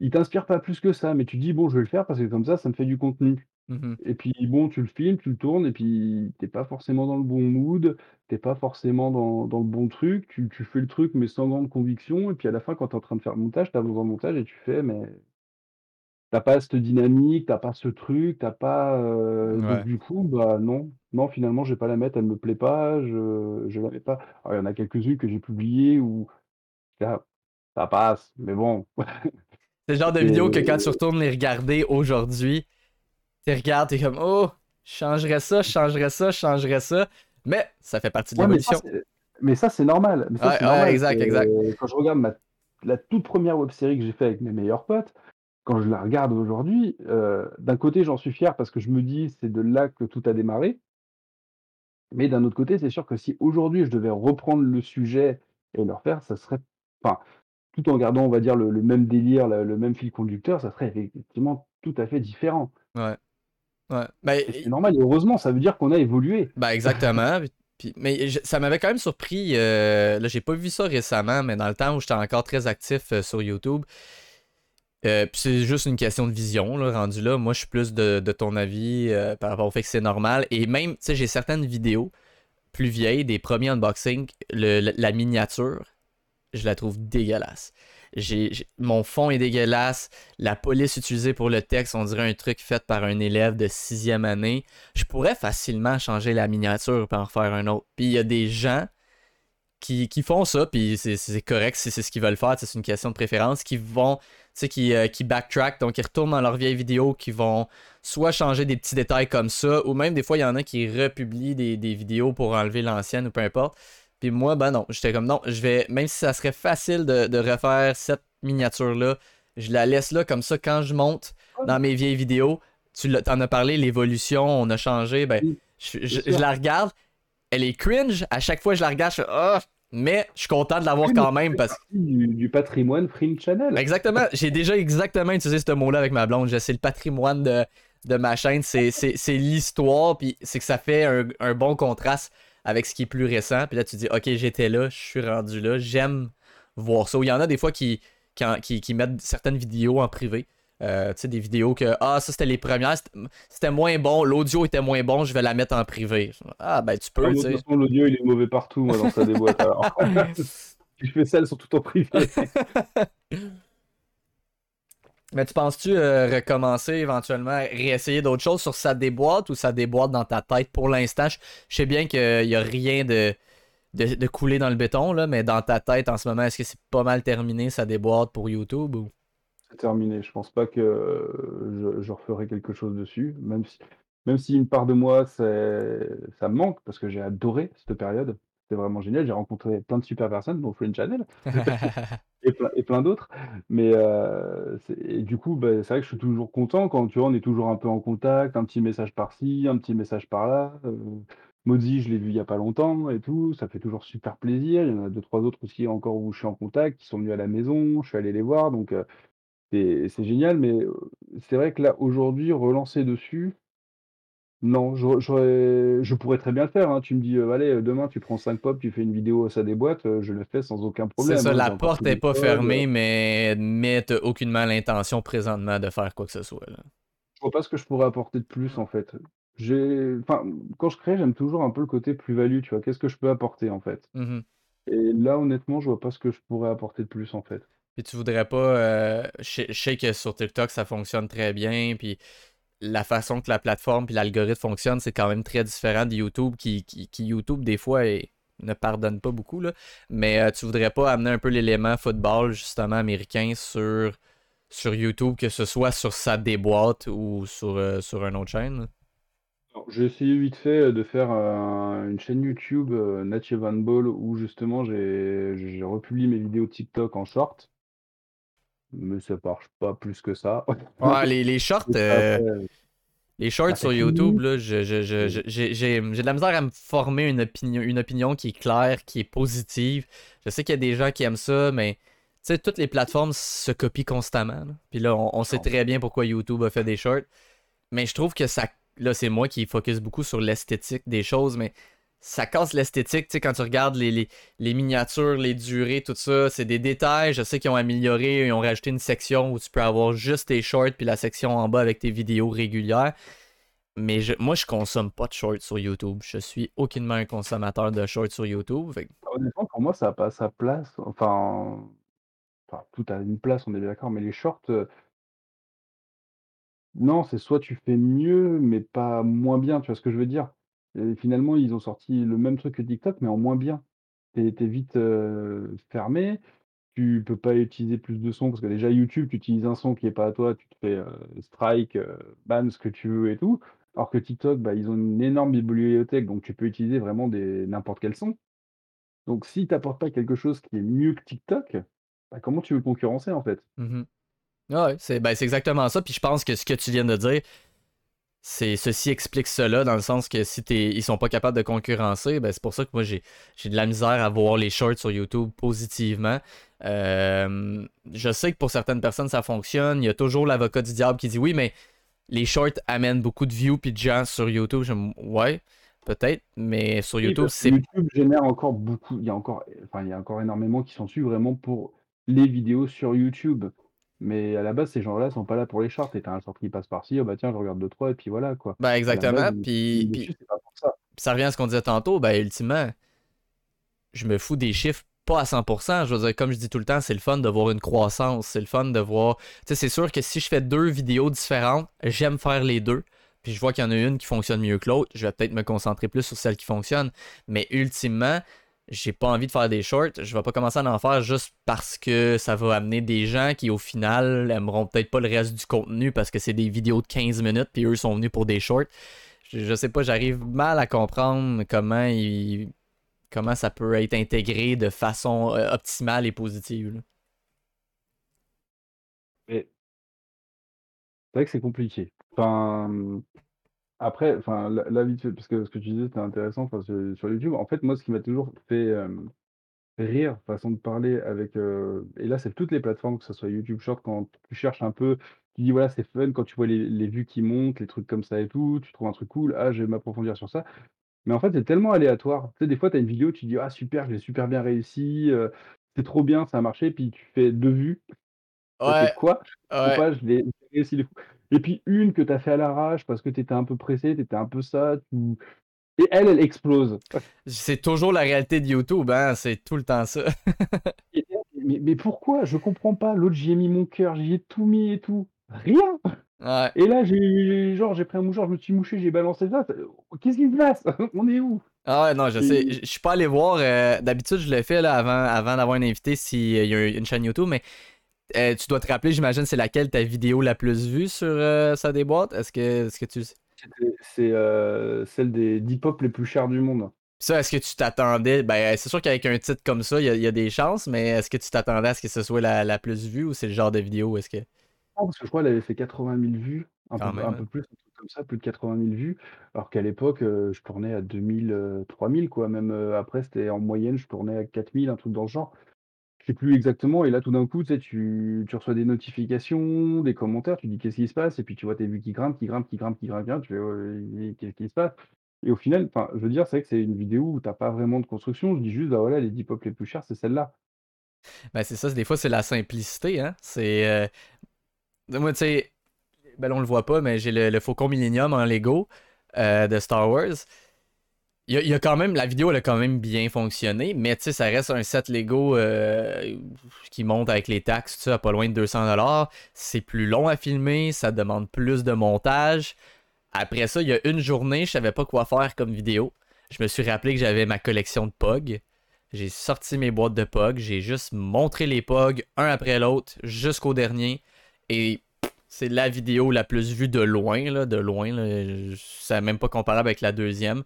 il t'inspire pas plus que ça. Mais tu te dis, bon, je vais le faire parce que comme ça, ça me fait du contenu. Mmh et puis bon, tu le filmes, tu le tournes, et puis t'es pas forcément dans le bon mood, t'es pas forcément dans, le bon truc, tu, tu, fais le truc, mais sans grande conviction. Et puis à la fin, quand tu es en train de faire le montage, tu as besoin de montage et tu fais, mais T'as pas cette dynamique, t'as pas ce truc, t'as pas, donc du coup, bah, non, non, finalement, je vais pas la mettre, elle me plaît pas, je je la mets pas. Alors, il y en a quelques-unes que j'ai publiées où ça ça passe, mais bon. C'est le genre de vidéo que quand tu retournes les regarder aujourd'hui, tu regardes, t'es comme «Oh, je changerais ça, je changerais ça, je changerais ça», mais ça fait partie de l'évolution. mais ça, c'est normal, mais ça, c'est normal. exact, exact. quand je regarde ma la toute première web série que j'ai fait avec mes meilleurs potes quand je la regarde aujourd'hui, d'un côté, j'en suis fier parce que je me dis: «C'est de là que tout a démarré». Mais d'un autre côté, c'est sûr que si aujourd'hui je devais reprendre le sujet et le refaire, ça serait enfin, tout en gardant, on va dire, le même délire, le même fil conducteur, ça serait effectivement tout à fait différent. Ouais. Ouais. Bah, c'est normal et heureusement, ça veut dire qu'on a évolué. Bah, exactement. mais ça m'avait quand même surpris, là, j'ai pas vu ça récemment, mais dans le temps où j'étais encore très actif, sur YouTube euh, c'est juste une question de vision, là, rendu là. Moi, je suis plus de, ton avis euh, par rapport au fait que c'est normal. Et même, tu sais, j'ai certaines vidéos plus vieilles, des premiers unboxings, la miniature, je la trouve dégueulasse. J'ai, mon fond est dégueulasse. La police utilisée pour le texte, on dirait un truc fait par un élève de sixième année. Je pourrais facilement changer la miniature pour en faire un autre. Puis il y a des gens qui, font ça, puis c'est, correct si c'est ce qu'ils veulent faire, c'est une question de préférence, qui vont qui, euh, qui backtrack, donc ils retournent dans leurs vieilles vidéos, qui vont soit changer des petits détails comme ça, ou même des fois, il y en a qui republient des, vidéos pour enlever l'ancienne ou peu importe. Puis moi, ben non, j'étais comme non, je vais, même si ça serait facile de, refaire cette miniature-là, je la laisse là comme ça quand je monte dans mes vieilles vidéos. tu en as parlé, l'évolution, on a changé. Ben, je, je- la regarde, elle est cringe. À chaque fois que je la regarde, je fais Ah! Mais je suis content de l'avoir quand même parce que. du, du patrimoine Fringe Channel. Exactement, j'ai déjà exactement utilisé ce mot-là avec ma blonde. C'est le patrimoine de, de ma chaîne, c'est l'histoire, puis c'est que ça fait un, un bon contraste avec ce qui est plus récent. Puis là, tu dis, ok, j'étais là, je suis rendu là, j'aime voir ça. Il y en a des fois qui, qui- qui mettent certaines vidéos en privé. Euh, tu sais, des vidéos que, ah, ça c'était les premières, c'était- moins bon, l'audio était moins bon, je vais la mettre en privé. Ah, ben tu Ah, peux, de toute façon, l'audio, il est mauvais partout, moi, dans sa déboîte. Alors, je fais ça, elles sont tout en privé. Mais tu penses-tu euh, recommencer éventuellement, réessayer d'autres choses sur sa déboîte ou ça déboîte dans ta tête? Pour l'instant? Je je sais bien qu'il n'y a rien de, de, de coulé dans le béton, là, mais dans ta tête en ce moment, est-ce que c'est pas mal terminé sa déboîte pour YouTube ou... C'est terminé. Je pense pas que euh, je, je referai quelque chose dessus, même si, même si une part de moi, c'est, ça me manque, parce que j'ai adoré cette période. C'était vraiment génial. J'ai rencontré plein de super personnes, dont Fringe Channel, et plein, d'autres. Mais euh, et du coup, bah, c'est vrai que je suis toujours content quand tu vois, on est toujours un peu en contact, un petit message par-ci, un petit message par-là. Euh, Maudit, je l'ai vu il y a pas longtemps et tout. Ça fait toujours super plaisir. Il y en a deux, trois autres aussi encore où je suis en contact, qui sont venus à la maison. Je suis allé les voir, donc euh, c'est c'est génial. Mais c'est vrai que là, aujourd'hui, relancer dessus, non, j'aurais, j'aurais- je pourrais très bien le faire. hein. Tu me dis, allez, demain, tu prends 5 pop, tu fais une vidéo, ça déboîte, je le fais sans aucun C'est problème. ça, hein. J'ai la porte n'est pas codes, fermée, mais, mais t'as aucunement l'intention présentement de faire quoi que ce soit. Là. Je vois pas ce que je pourrais apporter de plus en fait. J'ai, enfin, quand je crée, j'aime toujours un peu le côté plus-value, tu vois. Qu'est-ce que je peux apporter en fait? Mhm. Et là, honnêtement, je vois pas ce que je pourrais apporter de plus en fait. Puis tu voudrais pas. euh, je sais- que sur TikTok ça fonctionne très bien. Puis la façon que la plateforme puis l'algorithme fonctionne, c'est quand même très différent de YouTube qui, YouTube des fois ne pardonne pas beaucoup. Mais euh, tu voudrais pas amener un peu l'élément football justement américain sur, YouTube, que ce soit sur sa déboîte ou sur, euh, sur une autre chaîne. J'ai essayé vite fait de faire une chaîne YouTube euh, Native Handball où justement j'ai j'ai republié mes vidéos TikTok en short, mais ça marche pas plus que ça. Ouais, les, les shorts. Euh, Les shorts sur YouTube, là, je- je- je- je- j'ai de la misère à me former une opinion, une opinion qui est claire, qui est positive. Je sais qu'il y a des gens qui aiment ça, mais tu sais, toutes les plateformes se copient constamment. là. Puis là, on, on sait très bien pourquoi YouTube a fait des shorts. Mais je trouve que ça. Là, c'est moi qui focus beaucoup sur l'esthétique des choses, mais ça casse l'esthétique. Tu sais, quand tu regardes les, les- miniatures, les durées, tout ça, c'est des détails. Je sais qu'ils ont amélioré, ils ont rajouté une section où tu peux avoir juste tes shorts, puis la section en bas avec tes vidéos régulières. Mais moi, je consomme pas de shorts sur YouTube. Je suis aucunement un consommateur de shorts sur YouTube. Fait que- honnêtement, pour moi, ça n'a pas sa place. Enfin, enfin, tout a une place, on est d'accord, mais les shorts, euh, non, c'est soit tu fais mieux, mais pas moins bien, tu vois ce que je veux dire? Et finalement, ils ont sorti le même truc que TikTok, mais en moins bien. Tu es vite, fermé, tu peux pas utiliser plus de sons parce que déjà YouTube, tu utilises un son qui est pas à toi, tu te fais, strike, ban, ce que tu veux et tout. Alors que TikTok, bah, ils ont une énorme bibliothèque, donc tu peux utiliser vraiment n'importe quel son. Donc si tu apportes pas quelque chose qui est mieux que TikTok, bah, comment tu veux concurrencer, en fait? Mhm. Ouais, c'est c'est exactement ça. Puis je pense que ce que tu viens de dire, c'est ceci explique cela, dans le sens que si t'es, ils sont pas capables de concurrencer, ben c'est pour ça que moi j'ai, j'ai de la misère à voir les shorts sur YouTube positivement. Euh, je sais que pour certaines personnes ça fonctionne. Il y a toujours l'avocat du diable qui dit oui, mais les shorts amènent beaucoup de views puis de gens sur YouTube. Je ouais, peut-être, mais sur YouTube c'est YouTube génère encore beaucoup il y a encore enfin, il y a encore énormément qui sont dessus vraiment pour les vidéos sur YouTube. Mais à la base, ces gens-là sont pas là pour les shorts et tu as un short qui passe par-ci, «Oh bah tiens, je regarde 2-3» et puis voilà, quoi. ben la exactement. Puis, ça. Puis ça revient à ce qu'on disait tantôt, ben ultimement, je me fous des chiffres pas à 100%. Je veux dire, comme je dis tout le temps, c'est le fun de voir une croissance. C'est le fun de voir. Tu sais, c'est sûr que si je fais deux vidéos différentes, j'aime faire les deux. Puis je vois qu'il y en a une qui fonctionne mieux que l'autre. Je vais peut-être me concentrer plus sur celle qui fonctionne. Mais ultimement, j'ai pas envie de faire des shorts. Je vais pas commencer à en faire juste parce que ça va amener des gens qui, au final, aimeront peut-être pas le reste du contenu parce que c'est des vidéos de 15 minutes. Puis eux sont venus pour des shorts. Je, je sais pas, j'arrive mal à comprendre comment il comment ça peut être intégré de façon euh, optimale et positive. Mais c'est vrai que c'est compliqué. Enfin, après, enfin, là là, vite fait, parce que ce que tu disais, c'était intéressant, enfin, sur sur YouTube. En fait, moi, ce qui m'a toujours fait, hem, rire, façon de parler avec, heu et là, c'est toutes les plateformes, que ce soit YouTube Short, quand tu cherches un peu, tu dis: «Voilà, c'est fun», quand tu vois les les vues qui montent, les trucs comme ça et tout, tu trouves un truc cool: «Ah, je vais m'approfondir sur ça». Mais en fait, c'est tellement aléatoire. Tu sais, des fois, tu as une vidéo, tu dis: «Ah super, je l'ai super bien réussi, heu, c'est trop bien, ça a marché», puis tu fais 2 vues, tu fais: Ouais, «Quoi? Ouais. pas, je l'ai j'ai réussi de fou» et puis une que tu as fait à l'arrache parce que tu étais un peu pressé, tu étais un peu ça, tu et elle, elle explose. C'est toujours la réalité de YouTube, hein, c'est tout le temps ça. Et mais mais pourquoi? Je comprends pas. L'autre, j'y ai mis mon cœur, j'y ai tout mis et tout. Rien! Ouais. Et là, j'ai genre, j'ai pris un mouchoir, je me suis mouché, j'ai balancé ça, qu'est-ce qui se passe? On est où? Ah ouais, non, je sais. Je suis pas allé voir. euh, d'habitude, je le fais là, avant, avant d'avoir un invité s'il y a une chaîne YouTube, mais euh, tu dois te rappeler, j'imagine, c'est laquelle ta vidéo la plus vue sur euh, ça déboîte? Est-ce que, est-ce que tu sais? c'est, heu, celle des 10 pop les plus chers du monde. Ça, est-ce que tu t'attendais? Ben, c'est sûr qu'avec un titre comme ça, il y, a- il y a des chances, mais est-ce que tu t'attendais à ce que ce soit la, la plus vue ou c'est le genre de vidéo? Est-ce que. Ah, parce que je crois elle avait fait 80 000 vues, un peu même, un hein. peu plus, un truc comme ça, plus de 80 000 vues, alors qu'à l'époque, heu, je tournais à 2 000, heu, 3 000 quoi, même, après c'était en moyenne, je tournais à 4 000, un truc dans le genre. Je sais plus exactement et là, tout d'un coup, tu sais, tu reçois des notifications, des commentaires, tu dis: «Qu'est-ce qui se passe?» et puis tu vois tes vues qui grimpent, qui grimpent, qui grimpent, qui grimpent, qui tu fais: «Ouais, qu'est-ce qui se passe?» et au final, je veux dire, c'est vrai que c'est une vidéo où tu as pas vraiment de construction. Je dis juste: «Bah, voilà, les 10 pop les plus chers, c'est celle-là». Ben, c'est ça, des fois, c'est la simplicité, hein. C'est. euh, Moi, tu sais, ben, on le voit pas, mais j'ai le, le Faucon Millennium en Lego euh, de Star Wars. Il y, a, quand même, la vidéo elle a quand même bien fonctionné, mais tu sais, ça reste un set Lego euh, qui monte avec les taxes, tout ça, à pas loin de 200$. C'est plus long à filmer, ça demande plus de montage. Après ça, il y a une journée, je savais pas quoi faire comme vidéo. Je me suis rappelé que j'avais ma collection de POG. J'ai sorti mes boîtes de POG, j'ai juste montré les POG un après l'autre jusqu'au dernier. Et c'est la vidéo la plus vue de loin, là, de loin. C'est même pas comparable avec la deuxième.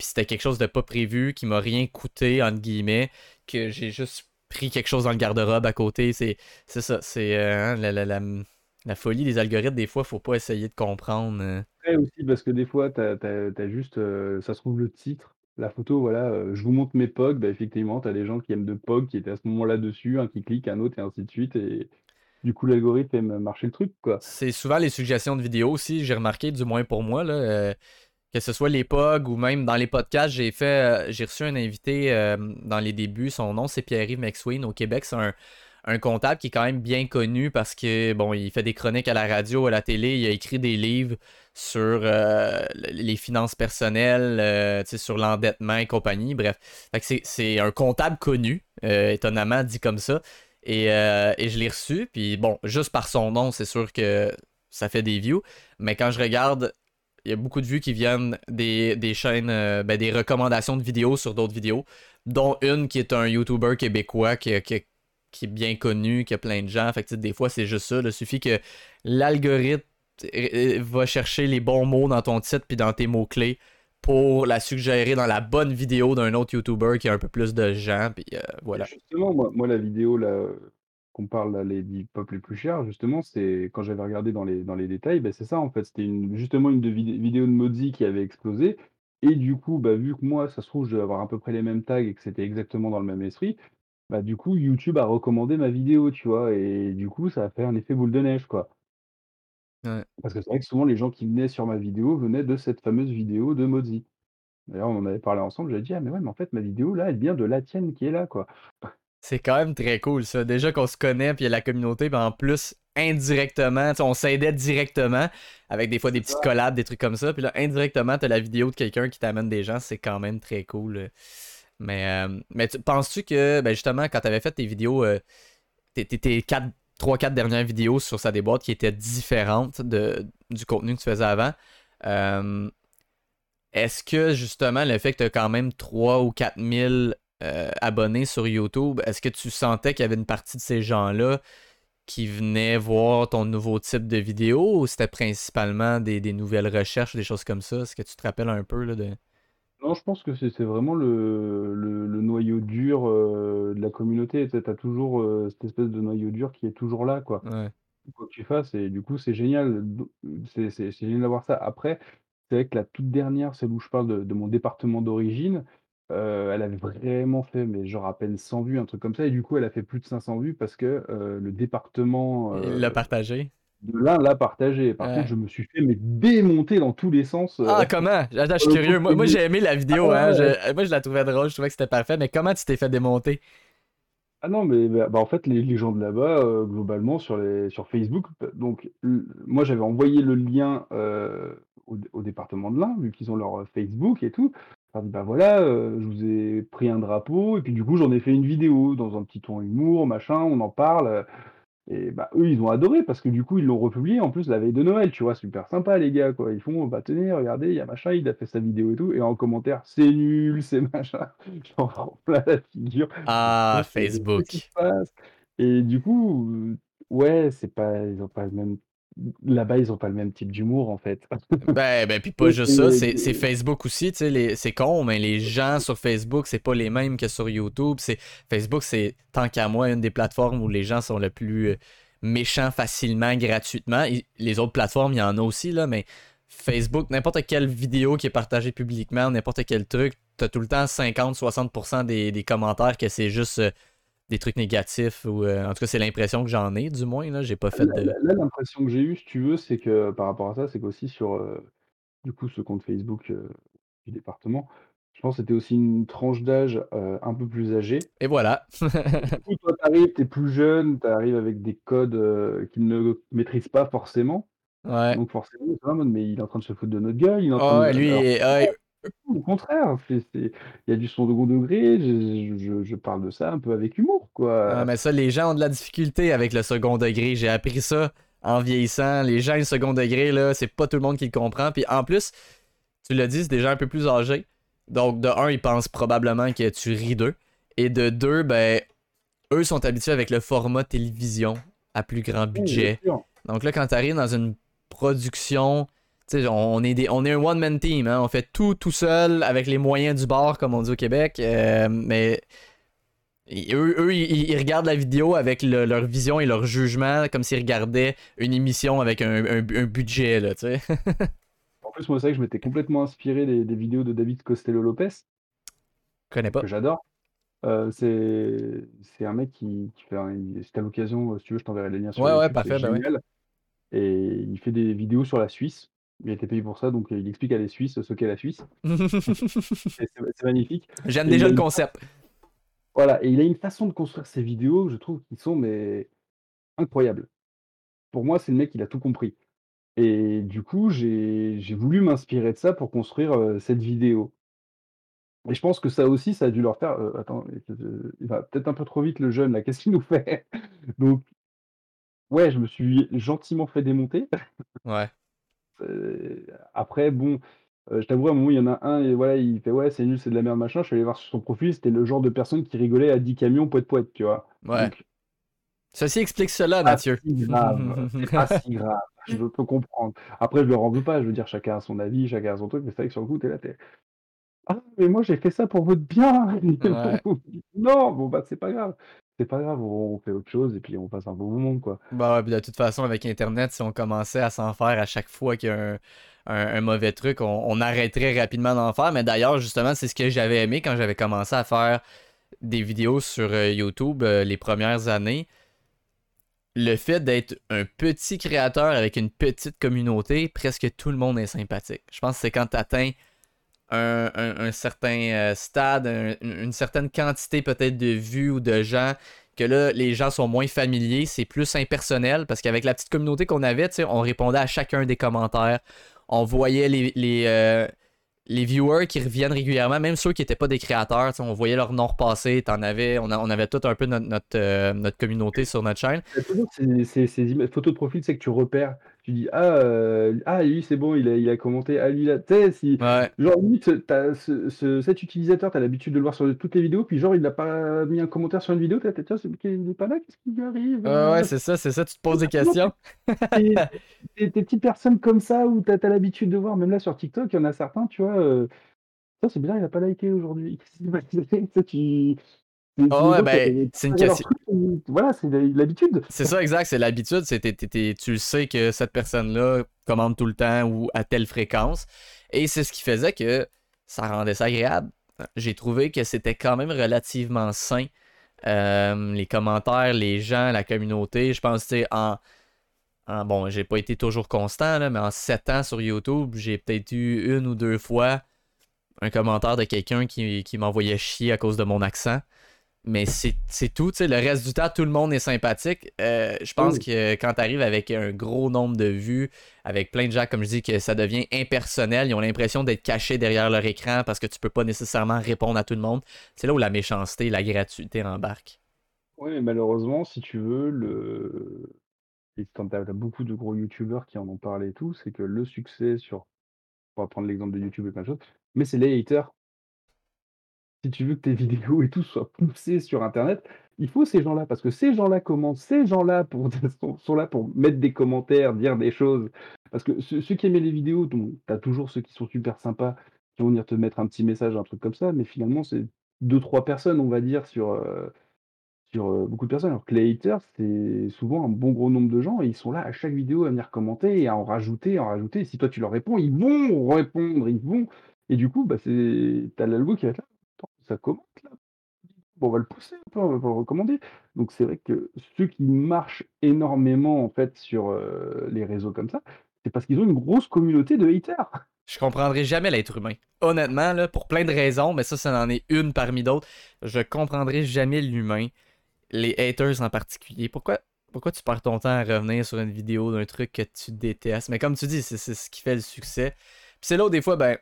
Puis c'était quelque chose de pas prévu, qui m'a rien coûté, entre guillemets, que j'ai juste pris quelque chose dans le garde-robe à côté. C'est, ça, c'est euh, hein, la, la, la, la folie des algorithmes, des fois, faut pas essayer de comprendre. euh. Après aussi parce que des fois, tu as juste, heu, ça se trouve le titre, la photo, voilà, heu, je vous montre mes POG, bah, effectivement, tu as des gens qui aiment de POG qui étaient à ce moment-là dessus, un qui clique, un autre et ainsi de suite et du coup, l'algorithme aime marcher le truc, quoi. C'est souvent les suggestions de vidéos aussi, j'ai remarqué, du moins pour moi, là, euh, que ce soit les POG ou même dans les podcasts, j'ai fait, euh, j'ai reçu un invité euh, dans les débuts, son nom c'est Pierre-Yves McSween au Québec, c'est un, un comptable qui est quand même bien connu parce que bon, il fait des chroniques à la radio, à la télé, il a écrit des livres sur euh, les finances personnelles, sur l'endettement et compagnie. Bref, c'est un comptable connu, étonnamment dit comme ça. Et, et je l'ai reçu, puis bon, juste par son nom, c'est sûr que ça fait des views. Mais quand je regarde, il y a beaucoup de vues qui viennent des, des chaînes, euh, ben, des recommandations de vidéos sur d'autres vidéos, dont une qui est un YouTuber québécois qui, qui, qui est bien connu, qui a plein de gens. Fait que des fois, c'est juste ça. Il suffit que l'algorithme euh, va chercher les bons mots dans ton titre puis dans tes mots-clés pour la suggérer dans la bonne vidéo d'un autre YouTuber qui a un peu plus de gens. Puis euh, voilà. justement, moi moi, la vidéo là, qu'on parle là, les 10 pop les plus chers, justement, c'est quand j'avais regardé dans les dans les détails, bah, c'est ça, en fait. C'était une justement une de vidé vidéo de Mozzie qui avait explosé et du coup, bah, vu que moi, ça se trouve, je devais avoir à peu près les mêmes tags et que c'était exactement dans le même esprit, bah, du coup, YouTube a recommandé ma vidéo, tu vois? Et du coup, ça a fait un effet boule de neige, quoi. Ouais. Parce que c'est vrai que souvent les gens qui venaient sur ma vidéo venaient de cette fameuse vidéo de Mozzie. D'ailleurs, on en avait parlé ensemble, j'avais dit: «Ah mais ouais, mais en fait, ma vidéo là, elle vient de la tienne qui est là, quoi». C'est quand même très cool ça. Déjà qu'on se connaît, puis il y a la communauté, puis en plus, indirectement, on s'aidait directement, avec des fois des petites collabs, des trucs comme ça. Puis là, indirectement, t'as la vidéo de quelqu'un qui t'amène des gens, c'est quand même très cool. Mais, euh, mais tu- penses-tu que, ben justement, quand t'avais fait tes vidéos, euh, tes, tes, tes 3-4 dernières vidéos sur sa déboîte qui étaient différentes de, du contenu que tu faisais avant, euh, est-ce que justement le fait que tu as quand même 3 ou 4 000 euh, abonnés sur YouTube, est-ce que tu sentais qu'il y avait une partie de ces gens-là qui venaient voir ton nouveau type de vidéo ou c'était principalement des, des nouvelles recherches, des choses comme ça? Est-ce que tu te rappelles un peu là, de. Non, je pense que c'est vraiment le le le noyau dur, heu, de la communauté. Tu as toujours, heu, cette espèce de noyau dur qui est toujours là, quoi. Ouais. quoi que tu fasses et du coup, c'est génial, c'est génial d'avoir ça. Après, c'est vrai que la toute dernière, celle où je parle de de mon département d'origine, heu, elle avait vraiment fait, mais genre à peine 100 vues, un truc comme ça et du coup, elle a fait plus de 500 vues parce que, heu, le département, Il l'a heu, partagé? de l'Ain l'a partagé. Par contre, Ouais. je me suis fait mais démonter dans tous les sens, heu, Ah, comment? Attends, je suis le curieux. Moi, j'ai aimé la Ah vidéo, ouais, hein. ouais. Je, moi, je la trouvais drôle. Je trouvais que c'était parfait. Mais comment tu t'es fait démonter? Ah non, mais bah bah, en fait, les les gens de là-bas, heu, globalement sur les sur Facebook, p donc l moi, j'avais envoyé le lien, heu, au dé au département de l'Ain, vu qu'ils ont leur, heu, Facebook et tout. «Bah, voilà, heu, je vous ai pris un drapeau» et puis du coup, j'en ai fait une vidéo dans un petit ton humour, machin, on en parle, heu et bah, eux, ils ont adoré parce que du coup, ils l'ont republié en plus la veille de Noël, tu vois? Super sympa les gars, quoi. Ils font: «Bah, tenez, regardez, il y a machin, il a fait sa vidéo et tout» et en commentaire: «C'est nul, c'est machin». J'en prends plein la figure. Ah, «Qu'est-ce qui se Facebook. passe?» et du coup, heu, ouais, c'est pas ils ont pas le même là-bas, ils ont pas le même type d'humour, en fait. Ben, ben, puis pas juste ça, c'est Facebook aussi, tu sais, c'est con, mais les gens sur Facebook, c'est pas les mêmes que sur YouTube. Facebook, c'est tant qu'à moi une des plateformes où les gens sont le plus euh, méchants facilement, gratuitement. Et les autres plateformes, il y en a aussi là, mais Facebook, n'importe quelle vidéo qui est partagée publiquement, n'importe quel truc, t'as tout le temps 50-60% des, des commentaires que c'est juste euh, des trucs négatifs ou euh, en tout cas c'est l'impression que j'en ai, du moins là, j'ai pas fait Là de. là l'impression que j'ai eue, si tu veux, c'est que par rapport à ça, c'est qu'aussi sur, heu, du coup, ce compte Facebook, heu, du département, je pense que c'était aussi une tranche d'âge, un peu plus âgée Et voilà. du coup, toi, tu arrives, tu es plus jeune, tu arrives avec des codes, qu'ils ne maîtrisent pas forcément, Ouais. donc forcément, mode: «Mais il est en train de se foutre de notre gueule, il est en train Ah de» lui, alors ah, Au contraire, c'est c'est il y a du second degré, je je je parle de ça un peu avec humour, Ah, quoi. mais ça, les gens ont de la difficulté avec le second degré. J'ai appris ça en vieillissant. Les gens, le second degré, là, c'est pas tout le monde qui le comprend. Puis en plus, tu l'as dit, c'est des gens un peu plus âgés. Donc, de un, ils pensent probablement que tu ris d'eux. Et de deux, ben, eux sont habitués avec le format télévision à plus grand Oui, bien budget. sûr. Donc là, quand t'arrives dans une production, tu sais, on est, des, on est un one-man team, hein, on fait tout tout seul avec les moyens du bord, comme on dit au Québec. euh, mais eux, eux ils, ils regardent la vidéo avec le- leur vision et leur jugement comme s'ils regardaient une émission avec un, un- un budget, là. En plus, moi, c'est vrai que je m'étais complètement inspiré des des vidéos de David Costello Lopez, Je connais que pas. j'adore. Heu, c'est un mec qui qui fait un si tu as l'occasion, si tu veux, je t'enverrai les liens sur Ouais, ouais, YouTube, c'est parfait, ben ouais. et il fait des vidéos sur la Suisse. Il a été payé pour ça, donc heu, il explique à les Suisses ce qu'est la Suisse c'est magnifique J'aime déjà le une concept. voilà et il a une façon de construire ses vidéos, je trouve, qui sont mais incroyables. Pour moi, c'est le mec, il a tout compris. Et du coup, j'ai voulu m'inspirer de ça pour construire, heu, cette vidéo. Et je pense que ça aussi, ça a dû leur faire, heu, attends, il va peut-être un peu trop vite le jeune là, qu'est-ce qu'il nous fait? Donc ouais, je me suis gentiment fait démonter. Ouais. Heu, après bon, heu, je t'avoue à un moment, il y en a un et voilà, il fait: «Ouais, c'est nul, c'est de la merde, machin». Je suis allé voir sur son profil, c'était le genre de personne qui rigolait à 10 camions poète poète, tu vois? Ouais. Donc Ceci explique cela, pas Mathieu. si grave, c'est pas si grave, je peux comprendre. Après je leur en veux pas, je veux dire chacun a son avis, chacun a son truc, mais c'est vrai que sur le coup, tu es là, tu «Ah mais moi j'ai fait ça pour votre bien!» ouais. «Non!» bon bah, c'est pas grave, c'est pas grave, on fait autre chose et puis on passe un bon moment, quoi. Bah ouais, puis de toute façon, avec Internet, si on commençait à s'en faire à chaque fois qu'il y a un, mauvais truc, on, on arrêterait rapidement d'en faire. Mais d'ailleurs, justement, c'est ce que j'avais aimé quand j'avais commencé à faire des vidéos sur euh, YouTube euh, les premières années. Le fait d'être un petit créateur avec une petite communauté, presque tout le monde est sympathique. Je pense que c'est quand tu atteins un, un- certain euh, stade, un- une certaine quantité peut-être de vues ou de gens, que là, les gens sont moins familiers, c'est plus impersonnel, parce qu'avec la petite communauté qu'on avait, on répondait à chacun des commentaires, on voyait les, les, euh, les viewers qui reviennent régulièrement, même ceux qui n'étaient pas des créateurs, on voyait leur nom repasser, t'en avais, on, a- on avait tout un peu notre, notre, euh, notre communauté sur notre chaîne. Ces photos de profil, c'est que tu repères. Tu dis: «Ah, heu, ah lui c'est bon, il a il a commenté. Ah lui là» tu sais, si Ouais, genre limite, tu as ce ce cet utilisateur, tu as l'habitude de le voir sur toutes les vidéos, puis genre il a pas mis un commentaire sur une vidéo, là: «Tiens, c'est il est pas là, qu'est-ce qui lui arrive, ouais, ouais, heu?» c'est ça, c'est ça, tu te poses des questions. Des petites personnes comme ça où tu as tu as l'habitude de voir, même là sur TikTok, il y en a certains, tu vois, heu: «Tiens, c'est bizarre, il a pas liké aujourd'hui. Qu'est-ce qui s'est passé?» Tu Oh ouais, ben, c'est une question. truc voilà, c'est l'habitude. C'est ça, exact, c'est l'habitude. C'est tu le sais que cette personne-là commande tout le temps ou à telle fréquence. Et c'est ce qui faisait que ça rendait ça agréable. J'ai trouvé que c'était quand même relativement sain. Euh, les commentaires, les gens, la communauté. Je pense, tu sais, en, en- Bon, j'ai pas été toujours constant, là, mais en 7 ans sur YouTube, j'ai peut-être eu une ou deux fois un commentaire de quelqu'un qui, qui m'envoyait chier à cause de mon accent. Mais c'est tout, tu sais, le reste du temps, tout le monde est sympathique. Euh, je pense Oui. que quand tu arrives avec un gros nombre de vues, avec plein de gens, comme je dis, que ça devient impersonnel, ils ont l'impression d'être cachés derrière leur écran parce que tu peux pas nécessairement répondre à tout le monde. C'est là où la méchanceté, la gratuité embarque. Ouais, mais malheureusement, si tu veux, le et quand tu as beaucoup de gros youtubeurs qui en ont parlé et tout, c'est que le succès sur on va prendre l'exemple de YouTube et plein de choses, mais c'est les haters. Si tu veux que tes vidéos et tout soient poussées sur internet, il faut ces gens-là parce que ces gens-là commentent, ces gens-là sont là pour mettre des commentaires, dire des choses. Parce que ceux qui aimaient les vidéos, tu as toujours ceux qui sont super sympas, qui vont venir te mettre un petit message, un truc comme ça, mais finalement, c'est deux trois personnes, on va dire, sur, heu, sur, heu, beaucoup de personnes. Alors que les haters, c'est souvent un bon gros nombre de gens et ils sont là à chaque vidéo à venir commenter et à en rajouter, en rajouter et si toi tu leur réponds, ils vont répondre, ils vont et du coup, bah, c'est tu as l'algo qui va être là: «Attends, ça là, on va le pousser un peu, on va le recommander». Donc c'est vrai que ceux qui marchent énormément en fait sur, heu, les réseaux comme ça, c'est parce qu'ils ont une grosse communauté de haters. Je comprendrai jamais l'être humain. Honnêtement, là, pour plein de raisons, mais ça, ça en est une parmi d'autres. Je comprendrai jamais l'humain. Les haters en particulier. Pourquoi, pourquoi tu perds ton temps à revenir sur une vidéo d'un truc que tu détestes? Mais comme tu dis, c'est c'est ce qui fait le succès. Puis c'est là où des fois, ben,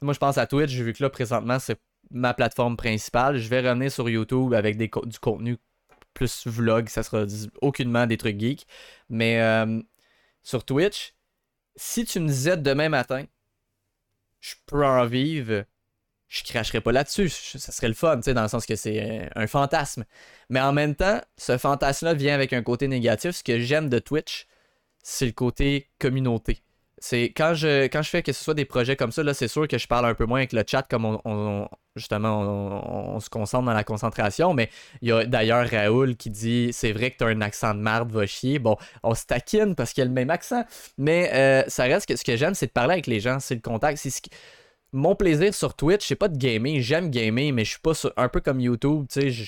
moi je pense à Twitch, vu que là présentement c'est ma plateforme principale. Je vais revenir sur YouTube avec du contenu plus vlog, ça sera aucunement des trucs geeks. Mais euh, sur Twitch, si tu me disais demain matin, je peux en vivre, je cracherais pas là-dessus. Ça serait le fun, tu sais, dans le sens que c'est un fantasme. Mais en même temps, ce fantasme-là vient avec un côté négatif. Ce que j'aime de Twitch, c'est le côté communauté. Quand je, quand je fais que ce soit des projets comme ça, là, c'est sûr que je parle un peu moins avec le chat, comme on- justement on, se concentre dans la concentration. Mais il y a d'ailleurs Raoul qui dit c'est vrai que t'as un accent de marde, va chier. Bon, on se taquine parce qu'il a le même accent. Mais euh, ça reste que ce que j'aime, c'est de parler avec les gens, c'est le contact. C'est Mon plaisir sur Twitch, c'est pas de gamer. J'aime gamer, mais je suis pas sur- un peu comme YouTube. Tu sais,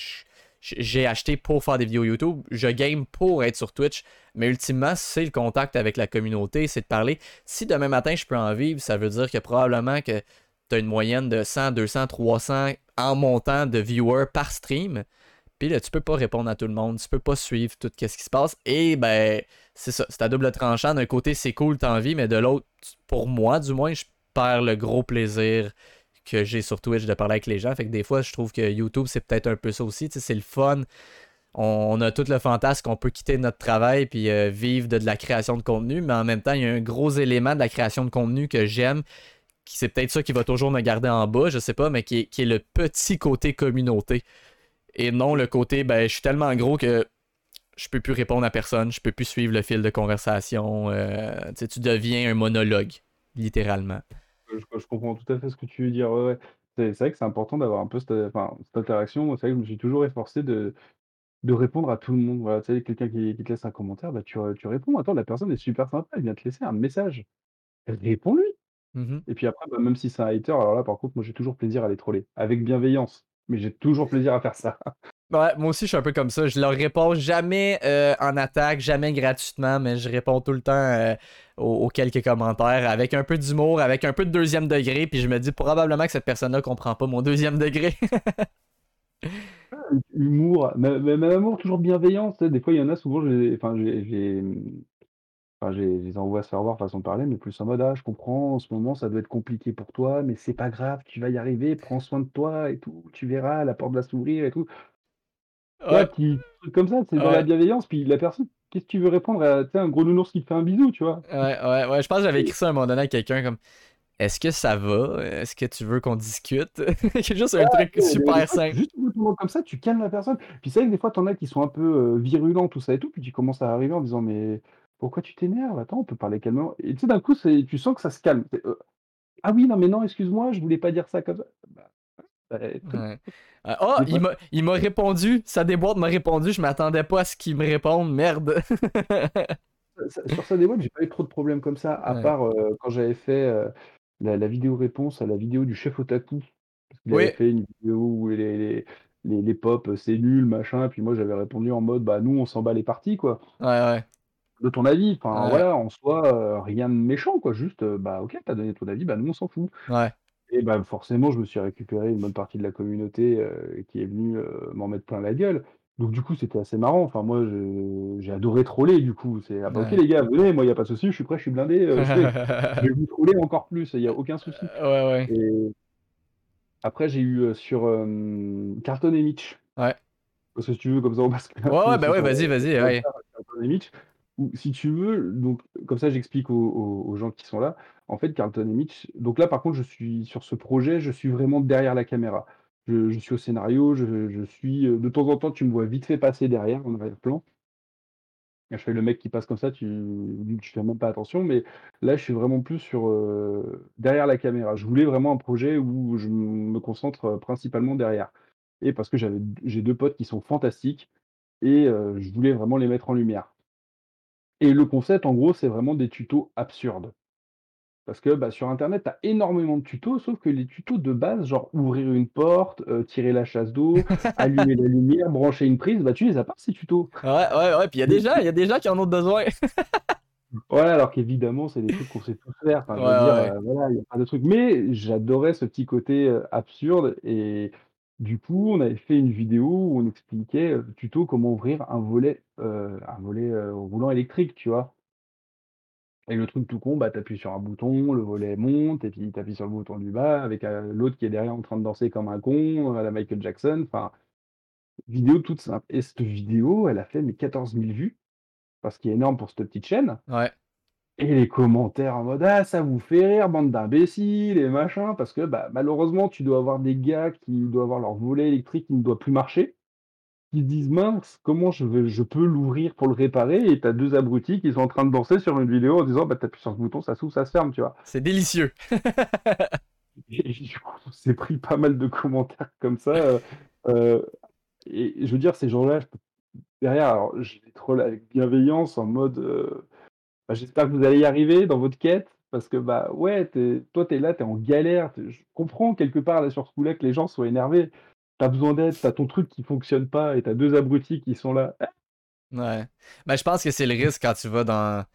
j'ai acheté pour faire des vidéos YouTube. Je game pour être sur Twitch. Mais ultimement, c'est le contact avec la communauté, c'est de parler. Si demain matin je peux en vivre, ça veut dire que probablement que tu as une moyenne de 100, 200, 300 en montant de viewers par stream. Puis là, tu peux pas répondre à tout le monde, tu peux pas suivre tout ce qui se passe. Et ben, c'est ça, c'est à double tranchant. D'un côté, c'est cool, t'as envie, mais de l'autre, pour moi, du moins, je perds le gros plaisir que j'ai sur Twitch de parler avec les gens. Fait que des fois, je trouve que YouTube, c'est peut-être un peu ça aussi. Tu sais, c'est le fun. On a tout le fantasme qu'on peut quitter notre travail puis euh, vivre de, la création de contenu, mais en même temps, il y a un gros élément de la création de contenu que j'aime, c'est peut-être ça qui va toujours me garder en bas, je sais pas, mais qui est, le petit côté communauté. Et non le côté, ben, je suis tellement gros que je peux plus répondre à personne, je peux plus suivre le fil de conversation. euh, tu deviens un monologue, littéralement. Je comprends tout à fait ce que tu veux dire. C'est vrai que c'est important d'avoir un peu cette, interaction. C'est vrai que je me suis toujours efforcé de répondre à tout le monde. Voilà, tu sais, quelqu'un qui qui te laisse un commentaire, bah, tu, tu réponds. Attends, la personne est super sympa, elle vient te laisser un message. Réponds-lui. Mhm. Et puis après, bah, même si c'est un hater, alors là, par contre, moi, j'ai toujours plaisir à les troller, avec bienveillance. Mais j'ai toujours plaisir à faire ça. Ouais, moi aussi, je suis un peu comme ça. Je leur réponds jamais euh, en attaque, jamais gratuitement, mais je réponds tout le temps euh, aux, aux quelques commentaires avec un peu d'humour, avec un peu de deuxième degré, puis je me dis probablement que cette personne-là comprend pas mon deuxième degré. Humour, mais, amour, toujours bienveillance. Des fois, il y en a souvent, enfin, j'ai, j'ai- enfin, j'ai- je les envoie se faire voir façon de parler, mais plus en mode, ah, je comprends, en ce moment, ça doit être compliqué pour toi, mais c'est pas grave, tu vas y arriver, prends soin de toi et tout, tu verras, la porte va s'ouvrir et tout. Ouais, truc comme ça, c'est dans la ouais, bienveillance, puis la personne, qu'est-ce que tu veux répondre à, tu sais, un gros nounours qui te fait un bisou, tu vois? ouais, ouais, ouais. Je pense que j'avais écrit ça à un moment donné à quelqu'un comme Est-ce que ça va? Est-ce que tu veux qu'on discute? C'est juste un truc Ouais, des des super fois, simple. juste en répondant comme ça, tu calmes la personne. Puis c'est vrai que des fois, tu en as qui sont un peu, heu, virulents, tout ça et tout, puis tu commences à arriver en disant: «Mais pourquoi tu t'énerves? Attends, on peut parler calmement» et tu sais, d'un coup, c'est tu sens que ça se calme. C'est, heu: «Ah oui, non, mais non, excuse-moi, je voulais pas dire ça comme ça». Bah, Ouais. Ouais. Euh, oh, il m'a, il m'a répondu. Sa déboîte m'a répondu. Je m'attendais pas à ce qu'il me réponde. Merde. Sur ça des web, j'ai pas eu trop de problèmes comme ça, à Ouais. part euh, quand j'avais fait euh, la, la vidéo réponse à la vidéo du chef otaku. Qu'il Oui. avait fait une vidéo où les, les, les, les pop, euh, c'est nul, machin. Puis moi, j'avais répondu en mode, bah nous, on s'en bat les parties, quoi. Ouais, ouais. De ton avis, enfin Ouais. voilà, en soi, euh, rien de méchant, quoi. Juste, euh, bah ok, t'as donné ton avis, bah nous, on s'en fout. Ouais. Et bah forcément, je me suis récupéré une bonne partie de la communauté euh, qui est venue m'en mettre plein la gueule. Donc du coup, c'était assez marrant. Enfin, moi, j'ai adoré troller, du coup. C'est, ah bah ok les gars, venez, moi, il n'y a pas de souci, je suis prêt, je suis blindé, je vais, je vais vous troller encore plus, il n'y a aucun souci. ouais. Et après, j'ai eu sur Carton et Mitch. Ouais. Parce que si tu veux, comme ça, on passe Ouais, ouais, bah ouais, vas-y, vas-y. Ouais. Carlton et Mitch, si tu veux, donc comme ça j'explique aux, gens qui sont là. En fait, Carlton et Mitch, donc là par contre, je suis sur ce projet, je suis vraiment derrière la caméra. Je, suis au scénario, je, suis. euh, De temps en temps, tu me vois vite fait passer derrière en arrière-plan. Je fais le mec qui passe comme ça, tu, tu fais même pas attention, mais là je suis vraiment plus sur euh, derrière la caméra. Je voulais vraiment un projet où je me concentre euh, principalement derrière. Et parce que j'ai deux potes qui sont fantastiques et je voulais vraiment les mettre en lumière. Et le concept, en gros, c'est vraiment des tutos absurdes. Parce que bah, sur Internet, tu as énormément de tutos, sauf que les tutos de base, genre ouvrir une porte, euh, tirer la chasse d'eau, allumer la lumière, brancher une prise, bah tu les as pas ces tutos. Ouais, ouais, ouais. Puis il y a gens, il y a gens qui en ont besoin. Voilà, alors qu'évidemment, c'est des trucs qu'on sait tous faire. Enfin, Ouais, dire, euh, voilà, il y a pas de trucs. Mais j'adorais ce petit côté euh, absurde. Et du coup, on avait fait une vidéo où on expliquait euh, tuto comment ouvrir un volet, euh, un volet euh, roulant électrique, tu vois. Et le truc tout con, bah, tu appuies sur un bouton, le volet monte, et puis tu appuies sur le bouton du bas, avec euh, l'autre qui est derrière en train de danser comme un con, la Michael Jackson. Enfin, vidéo toute simple. Et cette vidéo, elle a fait mes 14 000 vues, parce qu'il est énorme pour cette petite chaîne. Ouais. Et les commentaires en mode Ah, ça vous fait rire, bande d'imbéciles et machin, parce que bah, malheureusement, tu dois avoir des gars qui doivent avoir leur volet électrique qui ne doit plus marcher, qui se disent Mince, comment je, vais, je peux l'ouvrir pour le réparer Et t'as deux abrutis qui sont en train de danser sur une vidéo en disant Bah, t'appuies sur ce bouton, ça s'ouvre, ça se ferme, tu vois. C'est délicieux. Et du coup, on s'est pris pas mal de commentaires comme ça. euh, euh, et je veux dire, ces gens-là, je peux- derrière, alors, je les troll avec bienveillance en mode euh, bah, J'espère que vous allez y arriver dans votre quête. Parce que, bah ouais, toi, t'es là, t'es en galère. Je comprends quelque part là, sur ce coup-là que les gens soient énervés. T'as besoin d'aide, t'as ton truc qui fonctionne pas et t'as deux abrutis qui sont là. Ouais. Ben, je pense que c'est le risque quand tu vas dans.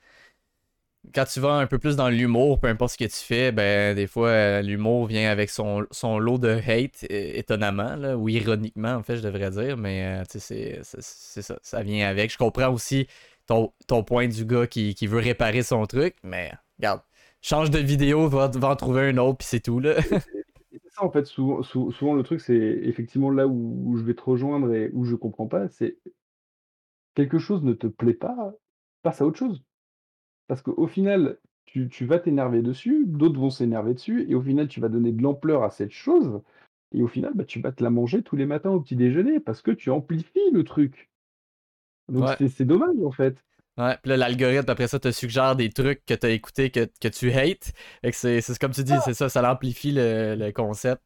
Quand tu vas un peu plus dans l'humour, peu importe ce que tu fais, ben, des fois, euh, l'humour vient avec son, son lot de hate, étonnamment, là, ou ironiquement, en fait, je devrais dire, mais, euh, c'est ça, ça vient avec. Je comprends aussi ton, point du gars qui, veut réparer son truc, mais, regarde, change de vidéo, va, va en trouver un autre, puis c'est tout, là. C'est ça, en fait, souvent, sou- souvent le truc, c'est effectivement là où, où je vais te rejoindre et où je comprends pas, c'est quelque chose ne te plaît pas, passe à autre chose. Parce qu'au final, tu, tu vas t'énerver dessus, d'autres vont s'énerver dessus, et au final, tu vas donner de l'ampleur à cette chose, et au final, bah, tu vas te la manger tous les matins au petit déjeuner, parce que tu amplifies le truc. Donc Ouais. c'est c'est dommage, en fait. Ouais, puis là, l'algorithme, après ça, te suggère des trucs que t'as écouté que, que tu hates. Fait que c'est c'est comme tu dis, c'est ça, ça amplifie le, le concept.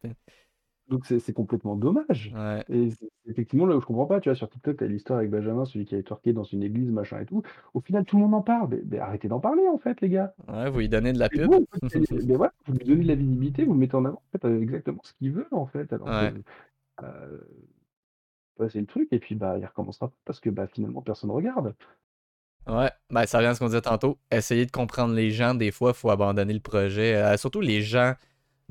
Donc c'est c'est complètement dommage. Ouais. Et effectivement là où je comprends pas, tu vois, sur TikTok, tu as l'histoire avec Benjamin, celui qui a twerké dans une église, machin et tout. Au final, tout le monde en parle. Mais, mais arrêtez d'en parler, en fait, les gars. Ouais, vous lui donnez de la pub. vous, en fait, qui- mais voilà, vous lui donnez de la visibilité, vous mettez en avant, en fait, exactement ce qu'il veut, en fait. Alors Ouais. euh, c'est le truc, et puis bah, il recommencera parce que bah, finalement, personne regarde. Ouais, ben ça revient à ce qu'on disait tantôt. Essayer de comprendre les gens, des fois, il faut abandonner le projet. Euh, surtout les gens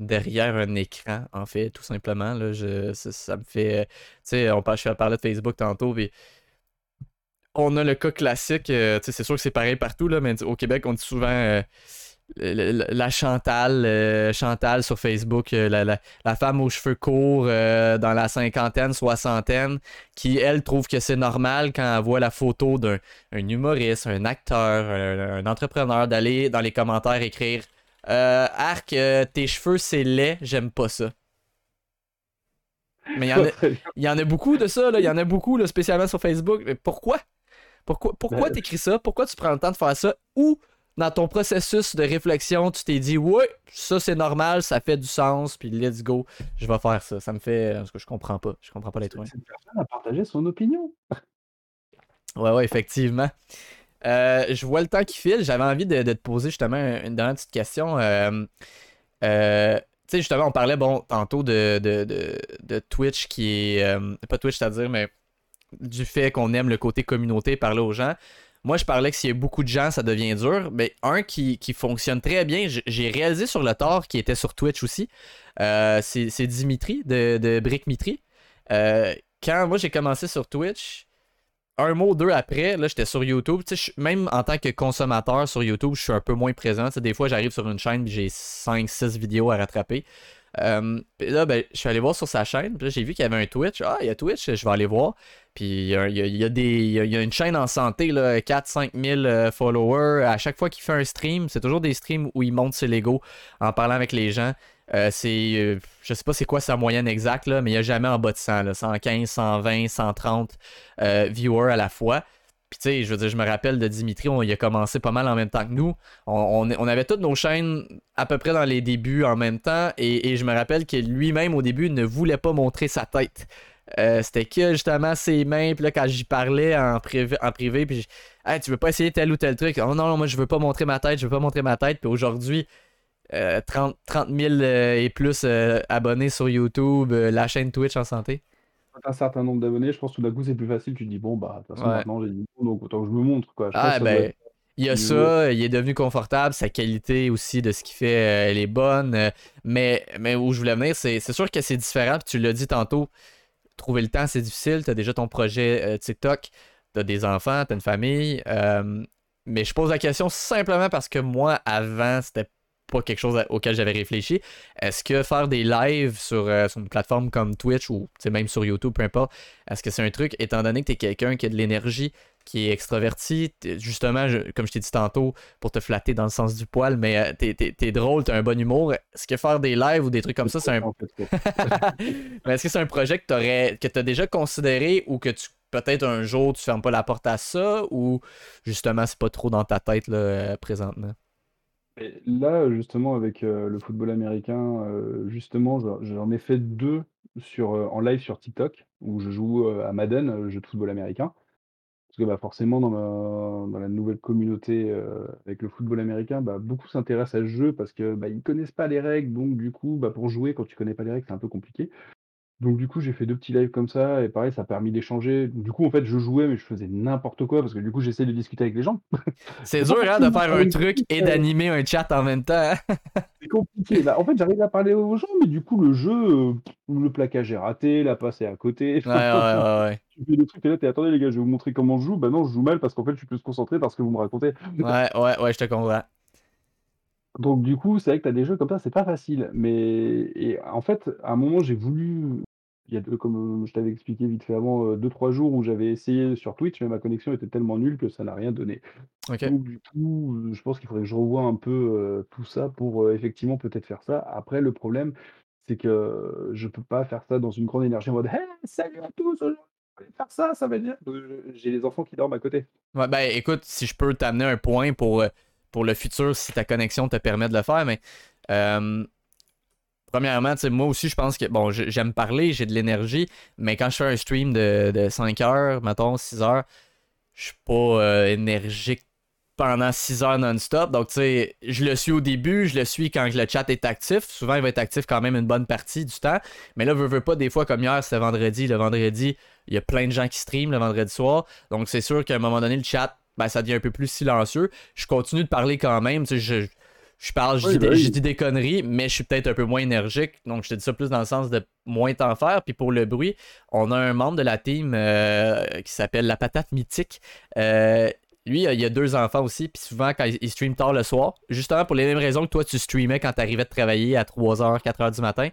derrière un écran, en fait, tout simplement. Là, je, ça, me fait. Tu sais, on par- je parlais de Facebook tantôt, puis on a le cas classique. euh, c'est sûr que c'est pareil partout, là, mais au Québec, on dit souvent. euh, la Chantal, euh, Chantal sur Facebook, euh, la, la- la femme aux cheveux courts euh, dans la cinquantaine, soixantaine, qui elle trouve que c'est normal quand elle voit la photo d'un un humoriste, un acteur, un, un entrepreneur d'aller dans les commentaires écrire Arc, tes cheveux c'est laid, j'aime pas ça. Mais il y en a, y en beaucoup de ça. Il y en a beaucoup, là, spécialement sur Facebook. Mais pourquoi? Pourquoi, pourquoi Ben, t'écris ça? Pourquoi tu prends le temps de faire ça? Ou dans ton processus de réflexion, tu t'es dit, ouais, ça c'est normal, ça fait du sens, puis let's go, je vais faire ça. Ça me fait. Parce que je comprends pas. Je comprends pas l'être humain. Cette personne a partagé son opinion. Ouais, ouais, effectivement. Euh, je vois le temps qui file. J'avais envie de, de te poser justement une dernière petite question. Euh, euh, tu sais, justement, on parlait bon tantôt de, de, de, de Twitch qui est. pas Twitch, c'est-à-dire, mais du fait qu'on aime le côté communauté, parler aux gens. Moi, je parlais que s'il y a beaucoup de gens, ça devient dur. Mais un qui, qui fonctionne très bien, j'ai réalisé sur le tort qui était sur Twitch aussi. euh, c'est Dimitri de, de Brick Mitri. Euh, quand moi j'ai commencé sur Twitch, un mot, deux après, là, j'étais sur YouTube. Même en tant que consommateur sur YouTube, je suis un peu moins présent. Des fois, j'arrive sur une chaîne j'ai 5-6 vidéos à rattraper. Euh, là, ben, je suis allé voir sur sa chaîne. Là, j'ai vu qu'il y avait un Twitch. Ah, il y a Twitch, je vais aller voir. Puis il y a, il y a- des, il y a- une chaîne en santé, 4-5 000 euh, followers. À chaque fois qu'il fait un stream, c'est toujours des streams où il monte ses Lego en parlant avec les gens. Euh, c'est, euh, je sais pas c'est quoi sa moyenne exacte, mais il n'y a jamais en bas de 100, là, 115, 120, 130 euh, viewers à la fois. Puis tu sais, je veux dire, je me rappelle de Dimitri, on, il a commencé pas mal en même temps que nous. On, avait toutes nos chaînes à peu près dans les débuts en même temps. Et, je me rappelle que lui-même au début ne voulait pas montrer sa tête. Euh, C'était que justement ses mains. Puis là, quand j'y parlais en privé, en privé puis Hey, tu veux pas essayer tel ou tel truc? Oh non, non, moi je veux pas montrer ma tête, je veux pas montrer ma tête. Puis aujourd'hui, euh, 30, 30 000 euh, et plus euh, abonnés sur YouTube, euh, la chaîne Twitch en santé. Un certain nombre d'abonnés, je pense que tout d'un coup c'est plus facile. Tu te dis, bon, bah, de toute façon, Ouais. maintenant j'ai du monde, donc autant que je me montre. Quoi. Je pense Ah que ça doit ben, être- il y a niveau. ça, il est devenu confortable, sa qualité aussi de ce qu'il fait, euh, elle est bonne. euh, mais, mais où je voulais venir, c'est c'est sûr que c'est différent, puis tu l'as dit tantôt, trouver le temps, c'est difficile. Tu as déjà ton projet euh, TikTok, tu as des enfants, tu as une famille. euh, mais je pose la question simplement parce que moi, avant, c'était pas quelque chose à- auquel j'avais réfléchi. Est-ce que faire des lives sur, euh, sur une plateforme comme Twitch ou même sur YouTube, peu importe, est-ce que c'est un truc, étant donné que tu es quelqu'un qui a de l'énergie, qui est extraverti, justement, je- comme je t'ai dit tantôt, pour te flatter dans le sens du poil, mais euh, t'es, t'es- t'es drôle, t'as un bon humour, est-ce que faire des lives ou des trucs comme ça, c'est un, mais est-ce que c'est un projet que t'aurais que t'as déjà considéré ou que tu peut-être un jour tu fermes pas la porte à ça ou justement c'est pas trop dans ta tête là, euh, présentement? Là, justement, avec euh, le football américain, euh, justement, j'en ai fait deux sur, euh, en live sur TikTok, où je joue à Madden, euh, jeu de football américain. Parce que bah, forcément, dans, la nouvelle communauté avec le football américain, bah, beaucoup s'intéressent à ce jeu parce que bah, ils connaissent pas les règles. Donc, du coup, bah, pour jouer, quand tu connais pas les règles, c'est un peu compliqué. Donc, du coup, j'ai fait deux petits lives comme ça. Et pareil, ça a permis d'échanger. Du coup, en fait, je jouais, mais je faisais n'importe quoi parce que du coup, j'essayais de discuter avec les gens. C'est dur hein, de faire un truc et d'animer un chat en même temps. hein? C'est compliqué. Bah, en fait, j'arrive à parler aux gens, mais du coup, le jeu, euh, le plaquage est raté, la passe est à côté. Ouais, ouais, ouais, ouais. Tu fais des trucs et là, t'es attendez les gars, je vais vous montrer comment je joue. Bah non, je joue mal parce qu'en fait, je suis plus concentré parce que vous me racontez. Ouais, ouais, ouais, je te comprends. Donc du coup, c'est vrai que tu as des jeux comme ça, c'est pas facile. Mais et en fait, à un moment, j'ai voulu. Il y a deux, comme euh, je t'avais expliqué vite fait avant, euh, deux, trois jours où j'avais essayé sur Twitch, mais ma connexion était tellement nulle que ça n'a rien donné. Donc du coup, euh, je pense qu'il faudrait que je revoie un peu euh, tout ça pour euh, effectivement peut-être faire ça. Après, le problème, c'est que euh, je peux pas faire ça dans une grande énergie en mode Hey, salut à tous, faire ça, ça va bien. Euh, J'ai les enfants qui dorment à côté. Ouais, ben écoute, si je peux t'amener un point pour, euh, pour le futur, si ta connexion te permet de le faire, mais euh, premièrement, moi aussi, je pense que, bon, j'aime parler, j'ai de l'énergie, mais quand je fais un stream de, de 5 heures, mettons, 6 heures, je suis pas euh, énergique pendant 6 heures non-stop. Donc, tu sais, je le suis au début, je le suis quand le chat est actif. Souvent, il va être actif quand même une bonne partie du temps. Mais là, veux, veux pas, des fois, comme hier, c'était vendredi. Le vendredi, il y a plein de gens qui streament le vendredi soir. Donc, c'est sûr qu'à un moment donné, le chat, ben, ça devient un peu plus silencieux. Je continue de parler quand même. Je parle, je Oui, dis, des- oui. je dis des conneries, mais je suis peut-être un peu moins énergique. Donc, je te dis ça plus dans le sens de moins t'en faire. Puis pour le bruit, on a un membre de la team euh, qui s'appelle La Patate Mythique. Euh, lui, il a deux enfants aussi, puis souvent quand il il stream tard le soir, justement pour les mêmes raisons que toi tu streamais quand t'arrivais de travailler à 3h, 4h du matin,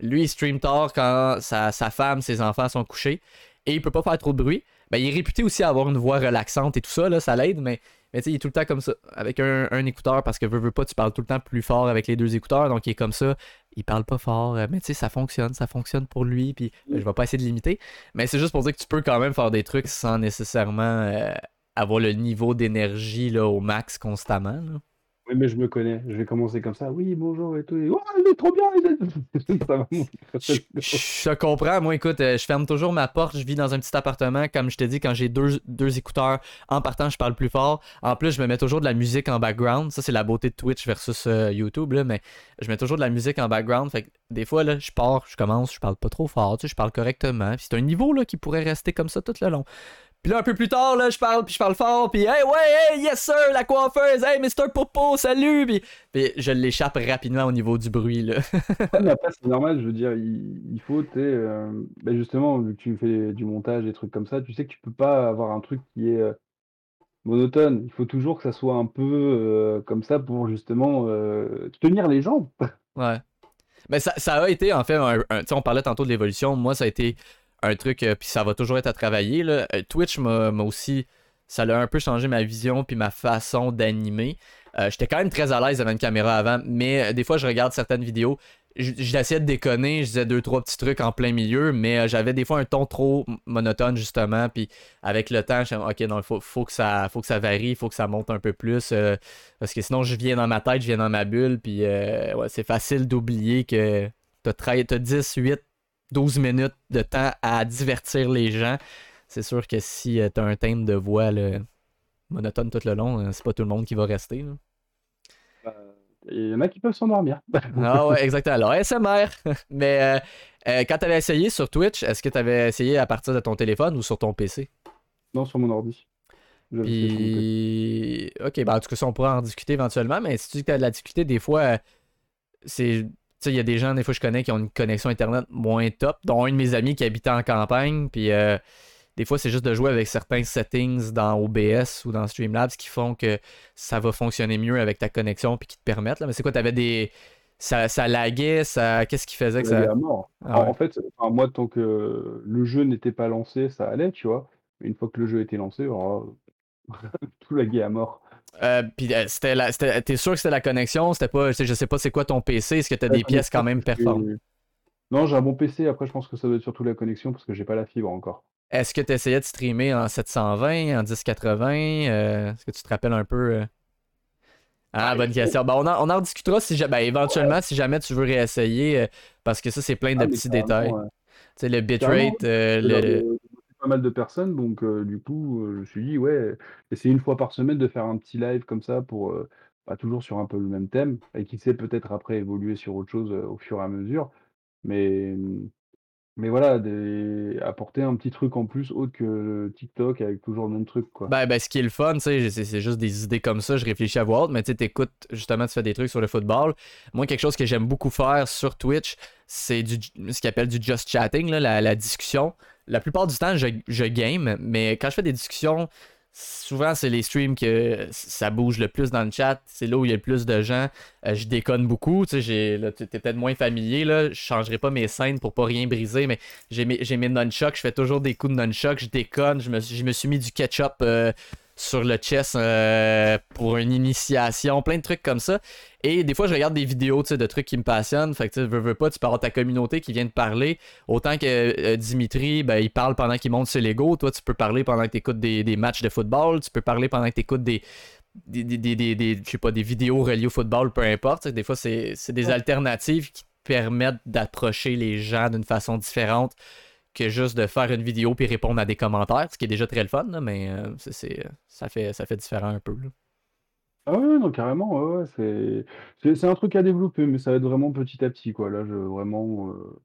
lui il stream tard quand sa, sa femme, ses enfants sont couchés, et il peut pas faire trop de bruit. Ben, il est réputé aussi à avoir une voix relaxante et tout ça, là, ça l'aide, mais, mais tu sais, il est tout le temps comme ça, avec un, un écouteur, parce que veux, veux pas, tu parles tout le temps plus fort avec les deux écouteurs, donc il est comme ça, il parle pas fort, euh, mais tu sais, ça fonctionne, ça fonctionne pour lui, puis ben, je vais pas essayer de l'imiter, mais c'est juste pour dire que tu peux quand même faire des trucs sans nécessairement euh, avoir le niveau d'énergie au max constamment. là. Mais je me connais. Je vais commencer comme ça. Oui, bonjour et tout. Oh, il est trop bien. est-. Je, comprends, moi écoute, euh, je ferme toujours ma porte, je vis dans un petit appartement, comme je te dis, quand j'ai deux, deux écouteurs, en partant je parle plus fort, en plus je me mets toujours de la musique en background, ça c'est la beauté de Twitch versus euh, YouTube, là, mais je mets toujours de la musique en background, des fois là, je pars, je commence, je parle pas trop fort, tu je parle correctement, c'est un niveau là qui pourrait rester comme ça tout le long. Puis là, un peu plus tard, là, je parle, puis je parle fort, puis hey, ouais, hey, yes sir, la coiffeuse, hey, Mr. Popo, salut, puis, puis je l'échappe rapidement au niveau du bruit, là. Ouais, mais après, c'est normal, je veux dire, il, il faut, tu sais, euh, ben justement, vu que tu fais du montage, des trucs comme ça, tu sais que tu peux pas avoir un truc qui est euh, monotone. Il faut toujours que ça soit un peu euh, comme ça pour justement euh, tenir les gens. Ouais. Mais ça, ça a été, en fait, un, un- tu sais, on parlait tantôt de l'évolution. Moi, ça a été un truc, euh, puis ça va toujours être à travailler. Là. Euh, Twitch m'a aussi, ça a un peu changé ma vision puis ma façon d'animer. Euh, J'étais quand même très à l'aise devant une caméra avant, mais des fois, je regarde certaines vidéos. J'essayais de déconner, je disais deux, trois petits trucs en plein milieu, mais j'avais des fois un ton trop monotone, justement. Puis avec le temps, je ok, non, faut, faut, que ça, faut que ça varie, faut que ça monte un peu plus. parce que sinon, je viens dans ma tête, je viens dans ma bulle, puis ouais, c'est facile d'oublier que t'as t'as 10, 8, 12 minutes de temps à divertir les gens. C'est sûr que si euh, t'as un thème de voix là, monotone tout le long, euh, c'est pas tout le monde qui va rester. là. Et Il y en a qui peuvent s'endormir. Ah ouais, exactement. Alors, SMR. Mais euh, euh, quand t'avais essayé sur Twitch, est-ce que t'avais essayé à partir de ton téléphone ou sur ton PC? Non, sur mon ordi. Puis, ok, ben en tout cas, on pourra en discuter éventuellement, mais si tu dis que tu as de la difficulté, des fois, euh, c'est. Tu sais, il y a des gens, des fois, je connais qui ont une connexion Internet moins top, dont un de mes amis qui habitait en campagne, puis euh, des fois, c'est juste de jouer avec certains settings dans OBS ou dans Streamlabs qui font que ça va fonctionner mieux avec ta connexion, puis qui te permettent, là. Mais c'est quoi, t'avais des. Ça, ça laguait, ça. Qu'est-ce qui faisait que Ça? Ça. à mort. Ah ouais. En fait, enfin, moi, tant que le jeu n'était pas lancé, ça allait, tu vois. Mais une fois que le jeu était lancé, alors, tout laguait à mort. Euh, puis euh, c'était la, c'était- t'es sûr que c'était la connexion, c'était pas, je sais- pas c'est quoi ton PC, est-ce que t'as des pièces quand même performantes? Non, j'ai un bon PC. Après, je pense que ça doit être surtout la connexion parce que j'ai pas la fibre encore. Est-ce que tu essayais de streamer en 720, en 1080 euh, Est-ce que tu te rappelles un peu? Ah, Ouais, bonne question. Ben, on, en, on en discutera si ben, éventuellement si jamais tu veux réessayer, parce que ça, c'est plein de Ah, petits détails. ouais. Tu sais, le bitrate, le... pas mal de personnes, donc euh, du coup, euh, je me suis dit, ouais, essayer une fois par semaine de faire un petit live comme ça pour euh, bah, toujours sur un peu le même thème, et qui sait peut-être après évoluer sur autre chose euh, au fur et à mesure. Mais, mais voilà, apporter un petit truc en plus autre que TikTok avec toujours le même truc, quoi. Ben, ben, ce qui est le fun, c'est juste des idées comme ça, je réfléchis à haute, mais tu sais, t'écoutes, justement, tu fais des trucs sur le football. Moi, quelque chose que j'aime beaucoup faire sur Twitch, c'est ce qu'ils appelle du just chatting, la discussion. La plupart du temps, je, je game, mais quand je fais des discussions, souvent, c'est les streams que ça bouge le plus dans le chat, c'est là où il y a le plus de gens. Euh, je déconne beaucoup, tu sais, t'es peut-être moins familier, là, je changerai pas mes scènes pour pas rien briser, mais j'ai mes, nunchucks, je fais toujours des coups de nunchuck, je déconne, je me, suis- je me suis mis du ketchup euh, sur le chest euh, pour une initiation, plein de trucs comme ça. Et des fois, je regarde des vidéos de trucs qui me passionnent. Fait que tu veux, veux pas, tu peux avoir ta communauté qui vient de parler. Autant que euh, Dimitri, ben, il parle pendant qu'il monte ses Lego. Toi, tu peux parler pendant que tu écoutes des, des matchs de football. Tu peux parler pendant que tu écoutes des, des, des, des, des- je sais pas, des vidéos reliées au football, peu importe. Des fois, c'est des alternatives qui te permettent d'approcher les gens d'une façon différente que juste de faire une vidéo puis répondre à des commentaires, ce qui est déjà très le fun, là, mais euh, c'est- ça, fait, ça fait différent un peu. là. Ah ouais, non, carrément, ouais, ouais, c'est un truc à développer, mais ça va être vraiment petit à petit, quoi. Là, je vraiment, euh,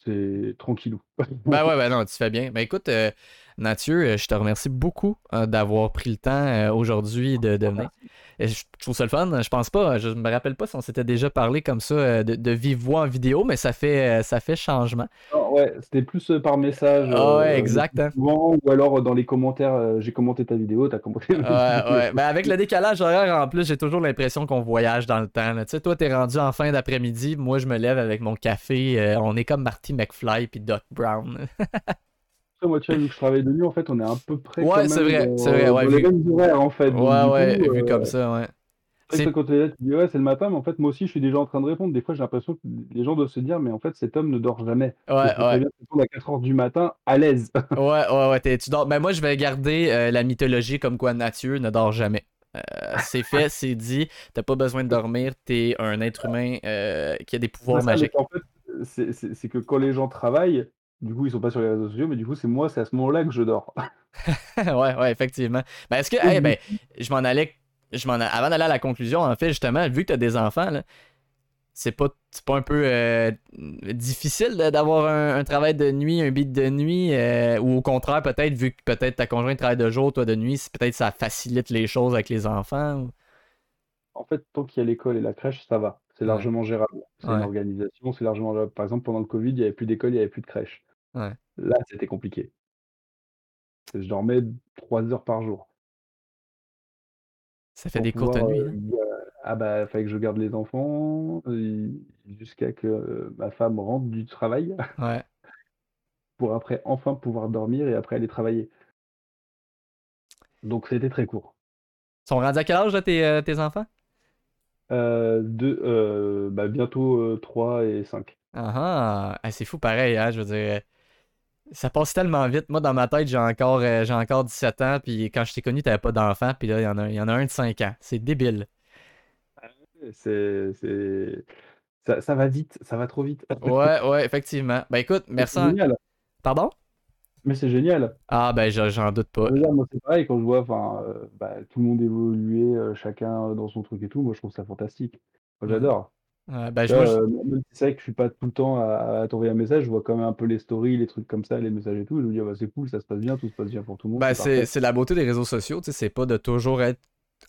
c'est tranquillou. Ben ouais, ben non, tu fais bien. Ben écoute, euh, Mathieu, euh, je te remercie beaucoup euh, d'avoir pris le temps euh, aujourd'hui de, de venir. Je trouve ça le fun. Je pense pas, je me rappelle pas si on s'était déjà parlé comme ça de, de vive voix en vidéo, mais ça fait, ça fait changement. Non, ouais, c'était plus par message, Ah ouais, euh, exact, hein. souvent, ou alors dans les commentaires, j'ai commenté ta vidéo, t'as commenté Ouais, ma vidéo. ouais. Ben avec le décalage horaire en plus, j'ai toujours l'impression qu'on voyage dans le temps. Tu sais, toi, t'es rendu en fin d'après-midi. Moi, je me lève avec mon café. on est comme Marty McFly puis Doc Brown. Moi, tu vois, vu que je travaille de nuit, en fait, on est à peu près Ouais, c'est vrai, c'est vrai, ouais, vu- les mêmes horaires, en fait. Donc, Ouais, ouais, vu euh, comme ça, ouais. C'est quand tu dis: «Ouais, c'est le matin», mais en fait, moi aussi, je suis déjà en train de répondre. Des fois, j'ai l'impression que les gens doivent se dire: «Mais en fait, cet homme ne dort jamais». Ouais, ouais. bien répondre à 4:00 du matin à l'aise. Ouais, ouais, ouais, tu dors. Ben moi, je vais garder euh, la mythologie comme quoi Mathieu ne dort jamais. Euh, c'est fait, c'est dit. T'as pas besoin de dormir. T'es un être humain euh, qui a des pouvoirs ça, magiques. en fait, c'est que quand les gens travaillent, du coup, ils sont pas sur les réseaux sociaux, mais du coup, c'est moi, c'est à ce moment-là que je dors. ouais, ouais, effectivement. Ben, est-ce que, ben, je m'en allais, je m'en, avant d'aller à la conclusion, en fait, justement, vu que t'as des enfants, là, c'est pas, c'est pas un peu euh, difficile d'avoir un, un travail de nuit, un beat de nuit, euh, ou au contraire, peut-être, vu que peut-être ta conjointe travaille de jour, toi de nuit, c'est- peut-être ça facilite les choses avec les enfants. ou- En fait, tant qu'il y a l'école et la crèche, ça va. C'est Ouais, largement gérable. C'est une organisation, c'est largement gérable. Par exemple, pendant le covid, il y avait plus d'école, il y avait plus de crèche. Ouais. Là, c'était compliqué. Je dormais 3 heures par jour Ça fait pour des courtes nuits, hein. ga ah bah, fallait que je garde les enfants, jusqu'à que, ma femme rentre du travail Ouais. pour après enfin pouvoir dormir et après aller travailler. Donc c'était très court. Ils sont rendus à quel âge, là, tes, tes enfants? Heu, 2, heu, bah, bientôt, heu, 3 et 5. Ah ah, Ah, c'est fou pareil, hein, je veux dire. Ça passe tellement vite. Moi, dans ma tête, j'ai encore, euh, j'ai encore 17 ans, puis quand je t'ai connu, t'avais pas d'enfant, puis là, il y en a, y en a un de 5 ans. C'est débile. C'est c'est ça ça va vite, ça va trop vite. Ouais, ouais, effectivement. Ben écoute, merci. génial, Pardon? mais c'est génial. Ah, ben je- j'en doute pas. Dire, moi, c'est pareil quand je vois, heu, bah, tout le monde évoluer, heu, chacun, dans son truc et tout, moi, je trouve ça fantastique. Moi, Ouais. j'adore. Tu je- moi, vois, je- heu, même si c'est vrai que je suis pas tout le temps à à t'envoyer un message, je vois quand même un peu les stories, les trucs comme ça, les messages et tout, je me dis: «Ah bah, c'est cool, ça se passe bien, tout se passe bien pour tout le monde, ben c'est c'est parfait». c'est la beauté des réseaux sociaux, tu sais, c'est pas de toujours être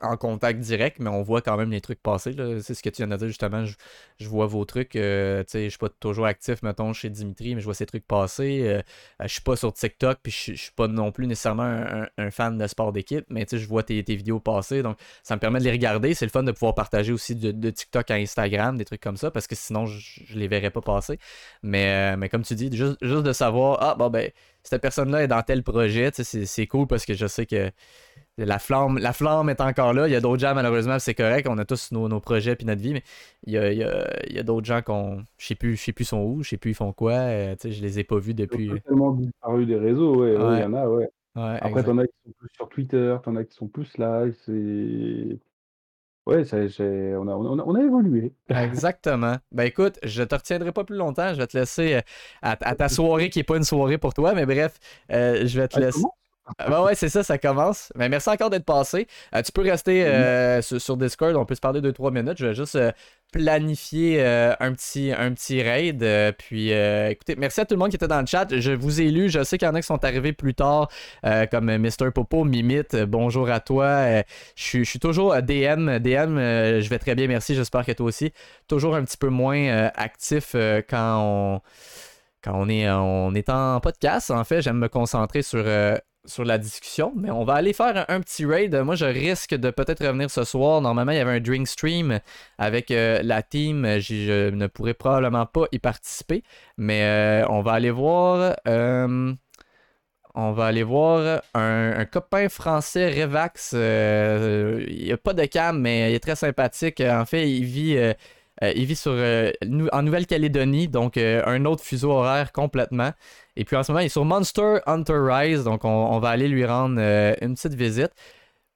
en contact direct, mais on voit quand même les trucs passer. C'est ce que tu viens de dire, justement. Je, je vois vos trucs, euh, je suis pas toujours actif, mettons, chez Dimitri, mais je vois ces trucs passer. euh, euh, je suis pas sur TikTok, puis je je suis pas non plus nécessairement un, un- fan de sport d'équipe, mais je vois tes, tes vidéos passer, donc ça me permet de les regarder. C'est le fun de pouvoir partager aussi de, de TikTok à Instagram, des trucs comme ça, parce que sinon, je, je les verrais pas passer. Mais, euh, mais comme tu dis, juste, juste de savoir, ah, bon, ben, cette personne-là est dans tel projet, c'est cool parce que je sais que la flamme, la flamme est encore là. Il y a d'autres gens, malheureusement, c'est correct. On a tous nos, nos projets puis notre vie, mais il y a, il y a- d'autres gens qu'on. Je sais plus, je sais plus sont où, je sais plus ils font quoi. euh, sais, je les ai pas vus Ils ont depuis. totalement disparu des réseaux, ouais, ouais, il y en a, ouais. ouais, Après, tu exact. en as qui sont plus sur Twitter, tu en as qui sont plus là, c'est ouais, c'est on a on a on a évolué. Exactement. Ben écoute, je te retiendrai pas plus longtemps. Je vais te laisser euh, à, à ta soirée qui est pas une soirée pour toi, mais bref, euh, je vais te Ah, laisser. comment? Ben ouais, c'est ça, ça commence. Mais merci encore d'être passé. Euh, tu peux rester euh, sur, sur Discord, on peut se parler 2-3 minutes. Je vais juste euh, planifier un, petit, un petit raid. puis écoutez, merci à tout le monde qui était dans le chat. Je vous ai lu. Je sais qu'il y en a qui sont arrivés plus tard, comme Mr. Popo, Mimite. bonjour à toi. Je suis- toujours DM. DM, je vais très bien, merci. J'espère que toi aussi. Toujours un petit peu moins actif quand on quand on est, on est en podcast, en fait, j'aime me concentrer sur, euh, sur la discussion. Mais on va aller faire un, petit raid. Moi, je risque de peut-être revenir ce soir. Normalement, il y avait un drink stream avec euh, la team. Je ne pourrais probablement pas y participer. Mais euh, on va aller voir. euh, on va aller voir un, copain français, Revax. il a pas de cam, mais il est très sympathique. En fait, il vit, il vit sur, euh, Nou- en Nouvelle-Calédonie, donc euh, un autre fuseau horaire complètement. Et puis en ce moment, il est sur Monster Hunter Rise, donc on, on va aller lui rendre euh, une petite visite.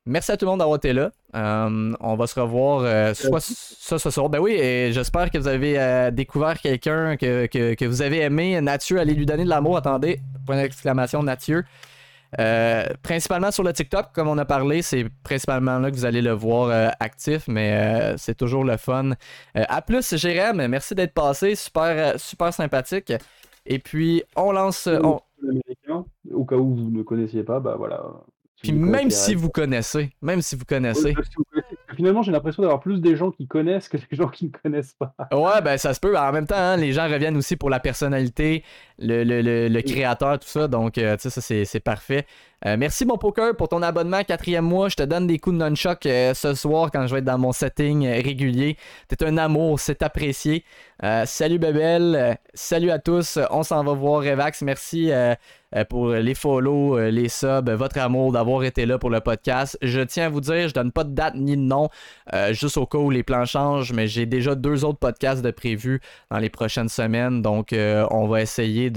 Merci à tout le monde d'avoir été là. Euh, on va se revoir euh, soit ça ce soir. Ben oui, et j'espère que vous avez euh, découvert quelqu'un que, que- que vous avez aimé. Nathieu, allez lui donner de l'amour. Attendez, point d'exclamation, Nathieu. Euh, principalement sur le TikTok, comme on a parlé, c'est principalement là que vous allez le voir euh, actif, mais euh, c'est toujours le fun. À plus, Jérém, merci d'être passé, super, super sympathique. Et puis, on lance. on- au cas où vous ne connaissiez pas, bah voilà. Puis même si vous connaissez, même si vous Ouais, connaissez, même si vous connaissez. Finalement, j'ai l'impression d'avoir plus des gens qui connaissent que des gens qui ne connaissent pas. Ouais, ben ça se peut. En même temps, hein, les gens reviennent aussi pour la personnalité, le, le- le- le créateur, tout ça. Donc, euh, tu sais, ça, c'est parfait. Euh, merci, mon poker, pour ton abonnement, quatrième mois. Je te donne des coups de nunchuck euh, ce soir quand je vais être dans mon setting euh, régulier. T'es un amour, c'est apprécié. salut, Bebel. salut à tous. On s'en va voir Revax. Merci pour les follow, les subs, votre amour d'avoir été là pour le podcast. Je tiens à vous dire, je donne pas de date ni de nom, juste au cas où les plans changent, mais j'ai déjà deux autres podcasts de prévus dans les prochaines semaines. Donc, on va essayer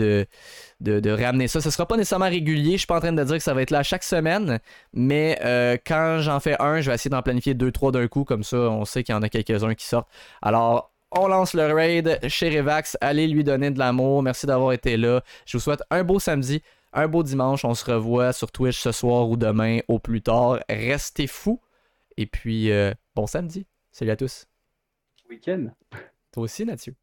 de de, ramener ça. Ce sera pas nécessairement régulier. Je suis pas en train de dire que ça va être là chaque semaine, mais euh, quand j'en fais un, je vais essayer d'en planifier deux, trois d'un coup. Comme ça, on sait qu'il y en a quelques-uns qui sortent. Alors, on lance le raid chez Revax. Allez lui donner de l'amour. Merci d'avoir été là. Je vous souhaite un beau samedi, un beau dimanche. On se revoit sur Twitch ce soir ou demain au plus tard. Restez fous. Et puis, euh, bon samedi. Salut à tous. Week-end. Toi aussi, Mathieu.